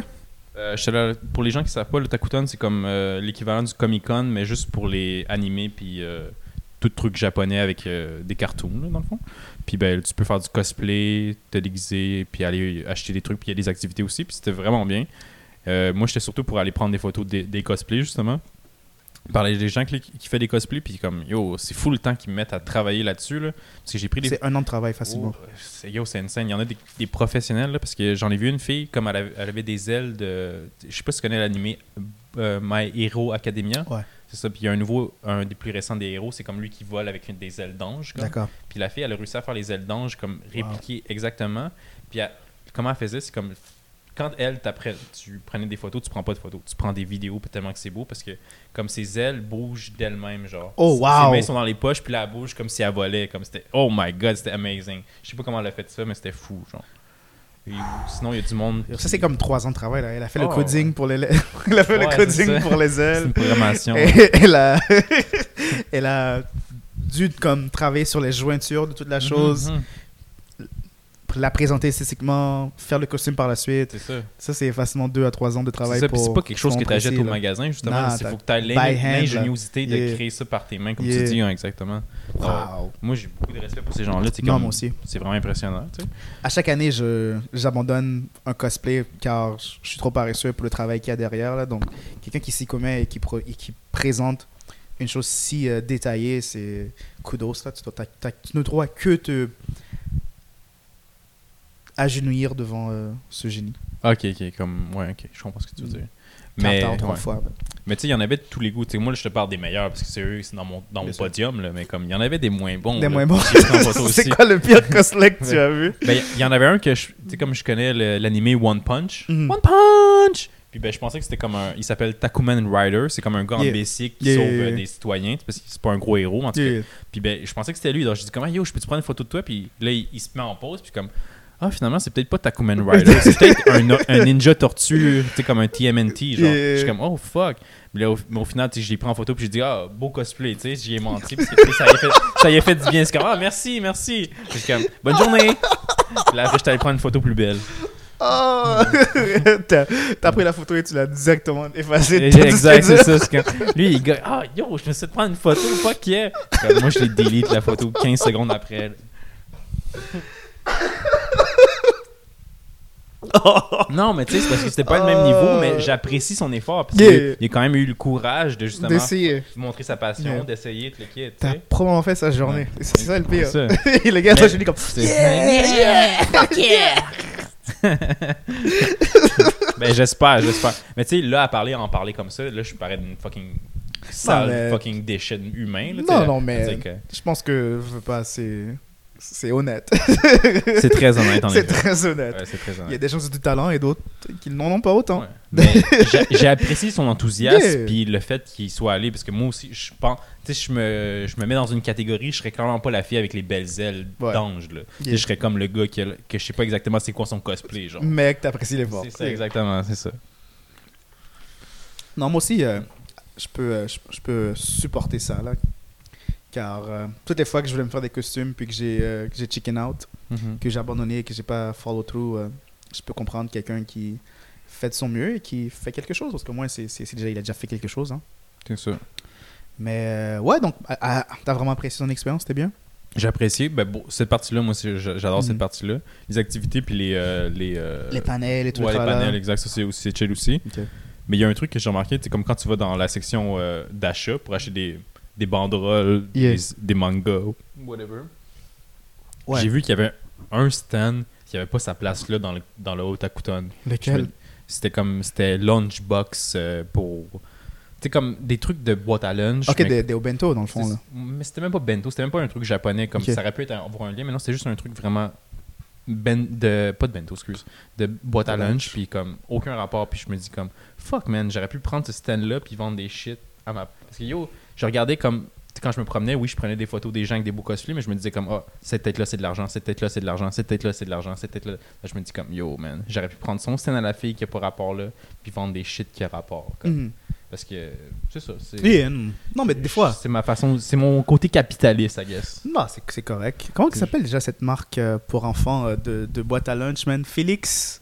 Euh, pour les gens qui savent pas, le Takuton, c'est comme euh, l'équivalent du Comic Con, mais juste pour les animés puis euh, tout truc japonais avec euh, des cartoons, là, dans le fond. Puis ben, tu peux faire du cosplay, te déguiser, puis aller acheter des trucs, puis il y a des activités aussi, puis c'était vraiment bien. Euh, moi, j'étais surtout pour aller prendre des photos des, des cosplays, justement. Parler des gens qui, qui font des cosplays, puis comme, yo, c'est fou le temps qu'ils me mettent à travailler là-dessus, là. Parce que j'ai pris des C'est un an de travail facilement. Oh, c'est- yo, c'est insane. Il y en a des, des professionnels, là, parce que j'en ai vu une fille, comme elle avait, elle avait des ailes de. Je sais pas si tu connais l'animé euh, My Hero Academia. Ouais. C'est ça. Puis il y a un nouveau, un des plus récents des héros, c'est comme lui qui vole avec une, des ailes d'ange. D'accord. Puis la fille, elle a réussi à faire les ailes d'ange, comme répliquer exactement. Puis elle- comment elle faisait, c'est comme. Quand elle, tu prenais des photos, tu prends pas de photos. Tu prends des vidéos tellement que c'est beau parce que comme ses ailes bougent d'elles-mêmes, genre. Oh, wow! Ses mains sont dans les poches, puis là, elle bouge comme si elle volait. Comme c'était. Oh my god, c'était amazing. Je sais pas comment elle a fait ça, mais c'était fou, genre. Et sinon, il y a du monde. Ça, c'est comme trois ans de travail. Là. Elle a fait le Oh, coding ouais. pour les... Elle a fait Ouais, le c'est coding pour les C'est ailes. une programmation. Et- elle, a... elle a dû comme, travailler sur les jointures de toute la chose, Mhm, mhm. La présenter esthétiquement, faire le costume par la suite. C'est ça. Ça, c'est facilement deux à trois ans de travail pour... c'est pas quelque chose que tu achètes au magasin, justement. Il faut que tu aies l'ingéniosité de Yeah. créer ça par tes mains, comme Yeah. tu dis, hein, exactement. Wow. moi, j'ai beaucoup de respect pour ces gens-là. C'est Non, comme- moi aussi. C'est vraiment impressionnant. tu sais. À chaque année, j'abandonne un cosplay car je suis trop paresseux pour le travail qu'il y a derrière. Là. Donc, quelqu'un qui s'y commet et qui, pro- et qui présente une chose si euh, détaillée, c'est kudos. Là. Tu, dois, tu ne dois que te agenouillir devant euh, ce génie. Ok, ok, comme. Ouais, ok, je comprends ce que tu veux dire. Mais, Mais, trois ouais. fois. mais tu sais, il y en avait de tous les goûts. Tu sais, moi, je te parle des meilleurs parce que c'est eux, c'est dans mon, dans mon podium, là, mais comme il y en avait des moins bons. Des là, moins bons. c'est quoi le pire cosplay que tu as vu? Ben, il y en avait un que, je- tu sais, comme je connais l'animé One Punch. Mhm. One Punch! Puis ben, je pensais que c'était comme un. Il s'appelle Takuman Rider. C'est comme un gars Yeah. qui Yeah, sauve yeah, euh, des citoyens. Parce que c'est pas un gros héros, en tout cas. Puis ben, je pensais que c'était lui. Donc je dis comment yo, je peux te prendre une photo de toi? Puis là, il, il se met en pause. Puis comme ah finalement c'est peut-être pas Takuman Rider, c'est peut-être un, un ninja tortue, tu sais comme un TMNT. Genre, je suis comme oh fuck. Mais là, au, mais au final, tu sais, je l'ai pris en photo puis j'ai dit ah beau cosplay, tu sais, j'y ai menti parce que ça y a fait, ça y a fait du bien. C'est comme ah merci merci. Je suis comme bonne journée. Puis là je allé prendre une photo plus belle. Oh! t'as, t'as pris la photo et tu l'as directement effacée. de Exact, c'est ça. c'est quand- Lui, il gars, ah yo, je me suis fait prendre une photo, fuck yeah. Comme moi, je l'ai delete la photo 15 secondes après. Non, mais tu sais, c'est parce que c'était pas le même niveau, mais j'apprécie son effort. Parce Yeah. qu'il il a quand même eu le courage de justement D'essayer. montrer sa passion, Yeah. d'essayer de le kit. T'as probablement fait sa journée. Ouais. C'est ça le pire. Ça. et le gars, Mais- ça, je lui dis comme. Yeah! ben j'espère, j'espère. Mais tu sais, là, à parler, en parler comme ça, là, je parais d'une fucking sale mais- fucking déchet humain. Là, Non, non, à mais- que Je pense que je veux pas, c'est. C'est honnête. C'est très honnête, en c'est très honnête. Ouais, c'est très Il y a des gens qui ont du talent et d'autres qui n'en ont pas autant. Ouais. Mais j'ai- apprécié son enthousiasme Yeah. puis le fait qu'il soit allé parce que moi aussi je pense tu sais je me je me mets dans une catégorie je serais clairement pas la fille avec les belles ailes Ouais. d'ange là. Yeah. Je serais comme le gars qui a que je sais pas exactement c'est quoi son cosplay genre. Mec, t'apprécies l'effort. C'est ça exactement, c'est ça. Non, moi aussi, euh, je, peux, euh, je, je peux supporter ça, là. Car euh, toutes les fois que je voulais me faire des costumes puis que j'ai euh, chicken out, Mhm. que j'ai abandonné, que j'ai pas follow through, euh, je peux comprendre quelqu'un qui fait de son mieux et qui fait quelque chose. Parce que moi, c'est déjà, il a déjà fait quelque chose. Hein. C'est ça. Mais euh, ouais, donc, t'as vraiment apprécié son expérience, c'était bien? J'ai apprécié ben, bon, cette partie-là moi j'adore Mhm. cette partie-là, les activités puis les euh, les euh, les panels et tout ouais, le les panels exact ça c'est chill aussi. Mais il y a un truc que j'ai remarqué, c'est comme quand tu vas dans la section euh, d'achat pour acheter des, des banderoles, Yeah. des, des mangas, whatever. Ouais. J'ai vu qu'il y avait un stand qui avait pas sa place là dans le, dans le Otakuton. Lequel? C'était comme, c'était lunchbox euh, pour. Tu sais, comme des trucs de boîte à lunch. Ok, mais des, des bento dans le fond. Là. Mais c'était même pas bento, c'était même pas un truc japonais. Comme ça aurait pu être un- avoir un lien, mais non, c'était juste un truc vraiment. Ben, de, pas de bento, excuse. De boîte à lunch, lunch. puis comme aucun rapport. Puis je me dis comme, fuck man, j'aurais pu prendre ce stand-là, puis vendre des shit à ma. Parce que yo, je regardais comme. Quand je me promenais, oui, je prenais des photos des gens avec des beaux cosplays, mais je me disais comme, ah, cette tête-là, c'est de l'argent, cette tête-là, c'est de l'argent, cette tête-là, c'est de l'argent, cette tête-là. Là, je me dis comme, yo, man, j'aurais pu prendre son stand à la fille qui a pas rapport là, puis vendre des shit qui a rapport. comme. Mhm. Parce que, c'est ça. c'est- Yeah, mm. Non, mais des fois. c'est ma façon, c'est mon côté capitaliste, I guess. Non, c'est c'est correct. Comment ça s'appelle déjà cette marque euh, pour enfants euh, de, de boîte à lunch, man? Félix?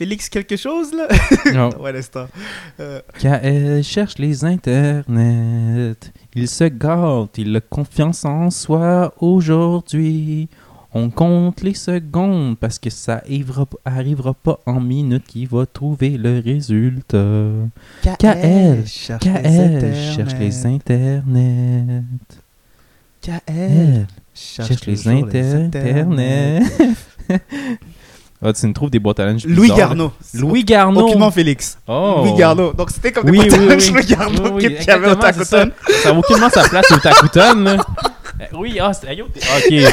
Félix quelque chose, là? Non. Ouais, l'instant. Euh, KL cherche les internets. Il se gâte, il a confiance en soi aujourd'hui. On compte les secondes parce que ça arrivera, arrivera pas en minutes qu'il va trouver le résultat. KL, cherche KL cherche les internets. KL cherche les internets. Ah, tu me trouves des boîtes à lunch Louis bizarres, Garneau. Louis Garneau. Aucunement Félix. Oh. Louis Garneau. Donc c'était comme Oui, des boîtes oui, à lunch oui. Louis Garneau Oui, qui, oui, qui avait au. Ça n'a aucunement sa place au Takuton. Euh, Oui, ah, c'est- aïe, oh, t'es- ok.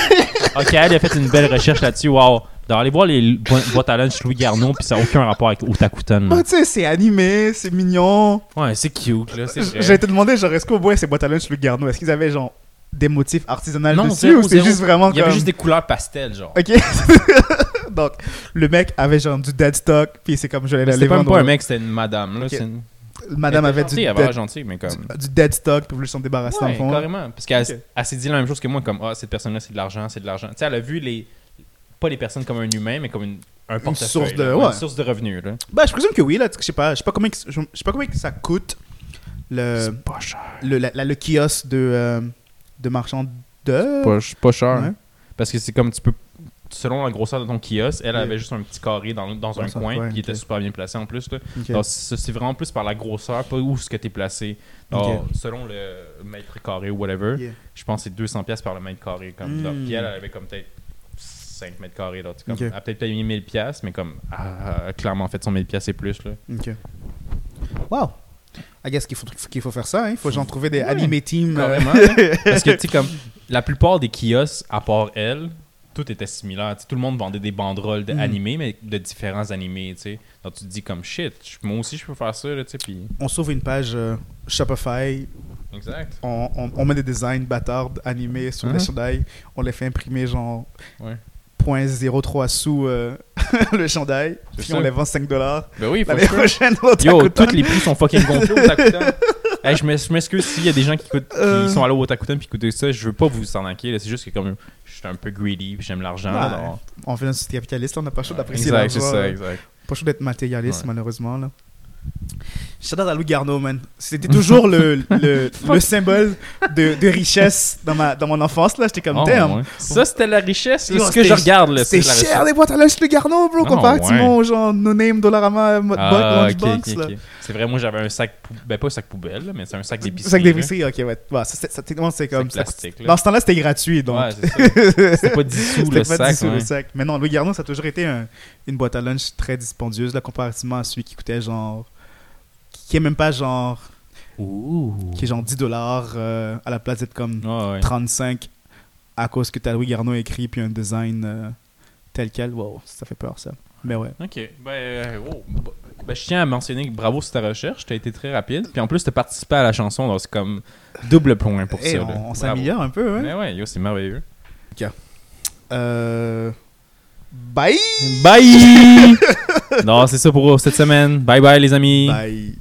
Ok, elle a fait une belle recherche là-dessus. Wow. Donc, allez voir les bo- boîtes à lunch Louis Garneau, puis ça n'a aucun rapport avec Otakuton. Bah, tu sais, c'est animé, c'est mignon. Ouais, c'est cute, là. C'est vrai. J'ai été demandé, genre, est-ce qu'au bois, ces boîtes à lunch Louis Garneau, est-ce qu'ils avaient, genre, des motifs artisanaux Non, dessus zéro, ou zéro. juste vraiment Il y avait juste des couleurs pastel, genre. Ok. Donc, le mec avait genre du dead stock, puis c'est comme je l'ai C'était pas même pas un mec, c'était une madame. Là. Ok. c'est Une... Madame avait était du Elle dead, gentille, mais comme. du, dead stock, puis voulait s'en débarrasser dans le Ouais, fond. carrément. Parce qu'elle Ok. elle s'est dit la même chose que moi, comme, ah, cette personne-là, c'est de l'argent, c'est de l'argent. Tu sais, elle a vu les. Pas les personnes comme un humain, mais comme une, un portefeuille. source de- là. ouais. Une source de revenus, là. Bah, je présume que oui, là. Je sais pas, je sais pas combien, je sais pas combien ça coûte le, pas cher. le, la- la- le kiosque de, euh, de marchand de. Pas, pas cher. Ouais. Parce que c'est comme tu peux. Selon la grosseur de ton kiosque, elle avait juste un petit carré dans, dans un coin, qui était super bien placé en plus. Là. Donc, c'est vraiment plus par la grosseur, pas où ce que tu es placé. Donc. Selon le mètre carré ou whatever, Yeah. je pense que c'est 200$ pièces par le mètre carré. Comme Mm. Puis elle, elle avait comme peut-être 5 mètres carrés. Là, comme. Elle a peut-être payé 1000$, pièces, mais comme elle a clairement fait son 1000$ pièces et plus. Là. Ok. Wow. I guess qu'il faut, qu'il faut faire ça, hein. Il faut genre trouver des Ouais, anime teams. euh, Carrément. hein. Parce que, tu sais, comme la plupart des kiosques, à part elle, tout était similaire. Tout le monde vendait des banderoles de Mm. mais de différents animés. Donc, tu te dis comme shit, moi aussi, je peux faire ça, là, on s'ouvre une page euh, Shopify, exact. on, on, on met des designs bâtards animés sur les Mhm. chandails, on les fait imprimer genre Ouais. 0.03 sous euh, le chandail, puis on les vend 5 dollars. Ben oui, faut L'année que- prochaine, au Yo, tous les prix sont fucking gonflés au Takuton. Hey, je m'ex- je m'excuse s'il y a des gens qui, Euh. qui sont allés au Otakuten puis qui écoutent ça. Je veux pas vous en inquiéter. C'est juste que comme je suis un peu greedy puis j'aime l'argent. Ouais. alors- On fait un site capitaliste, on n'a pas chaud d'apprécier Exact, c'est l'argent. ça, là. exact. Pas chaud d'être matérialiste, Ouais. malheureusement. Là. Shout out à Louis Garneau, man. C'était toujours le, le, le symbole de, de richesse dans, ma, dans mon enfance. là. J'étais comme, Oh, ouais. Ça, c'était la richesse. Yo, ce que je regarde, là, C'est cher les boîtes à lunch Louis Garneau, bro, Ah, comparativement aux genre No Name, Dollarama, Modbox, Ah, ok, Lunchbox. ok, là. ok. C'est vrai, moi j'avais un sac, ben pas un sac poubelle, là, mais c'est un sac d'épicerie. Sac d'épicerie, ok, ouais. Ouais, ça, c'est- ça, techniquement, c'est comme. Ça-. Dans ce temps-là, c'était gratuit, donc. Ouais. C'était pas dissous C'était le sac. le sac. Mais non, Louis Garneau, ça a toujours été un- une boîte à lunch très dispendieuse, là, comparativement à celui qui coûtait genre. Qui est même pas genre. Ouh. qui est genre 10 dollars à la place d'être comme Ouais, ouais. 35 à cause que t'as Louis Garneau écrit puis un design euh, tel quel. Wow, ça fait peur ça. Mais ouais. Ok, ben, euh, oh, ben, je tiens à mentionner que bravo sur ta recherche, t'as été très rapide. Puis en plus, t'as participé à la chanson, donc c'est comme double point pour Hey, ça. on s'améliore un peu, hein. Mais ouais, yo, c'est merveilleux. Euh... Bye! Bye! non, c'est ça pour cette semaine. Bye bye, les amis. Bye!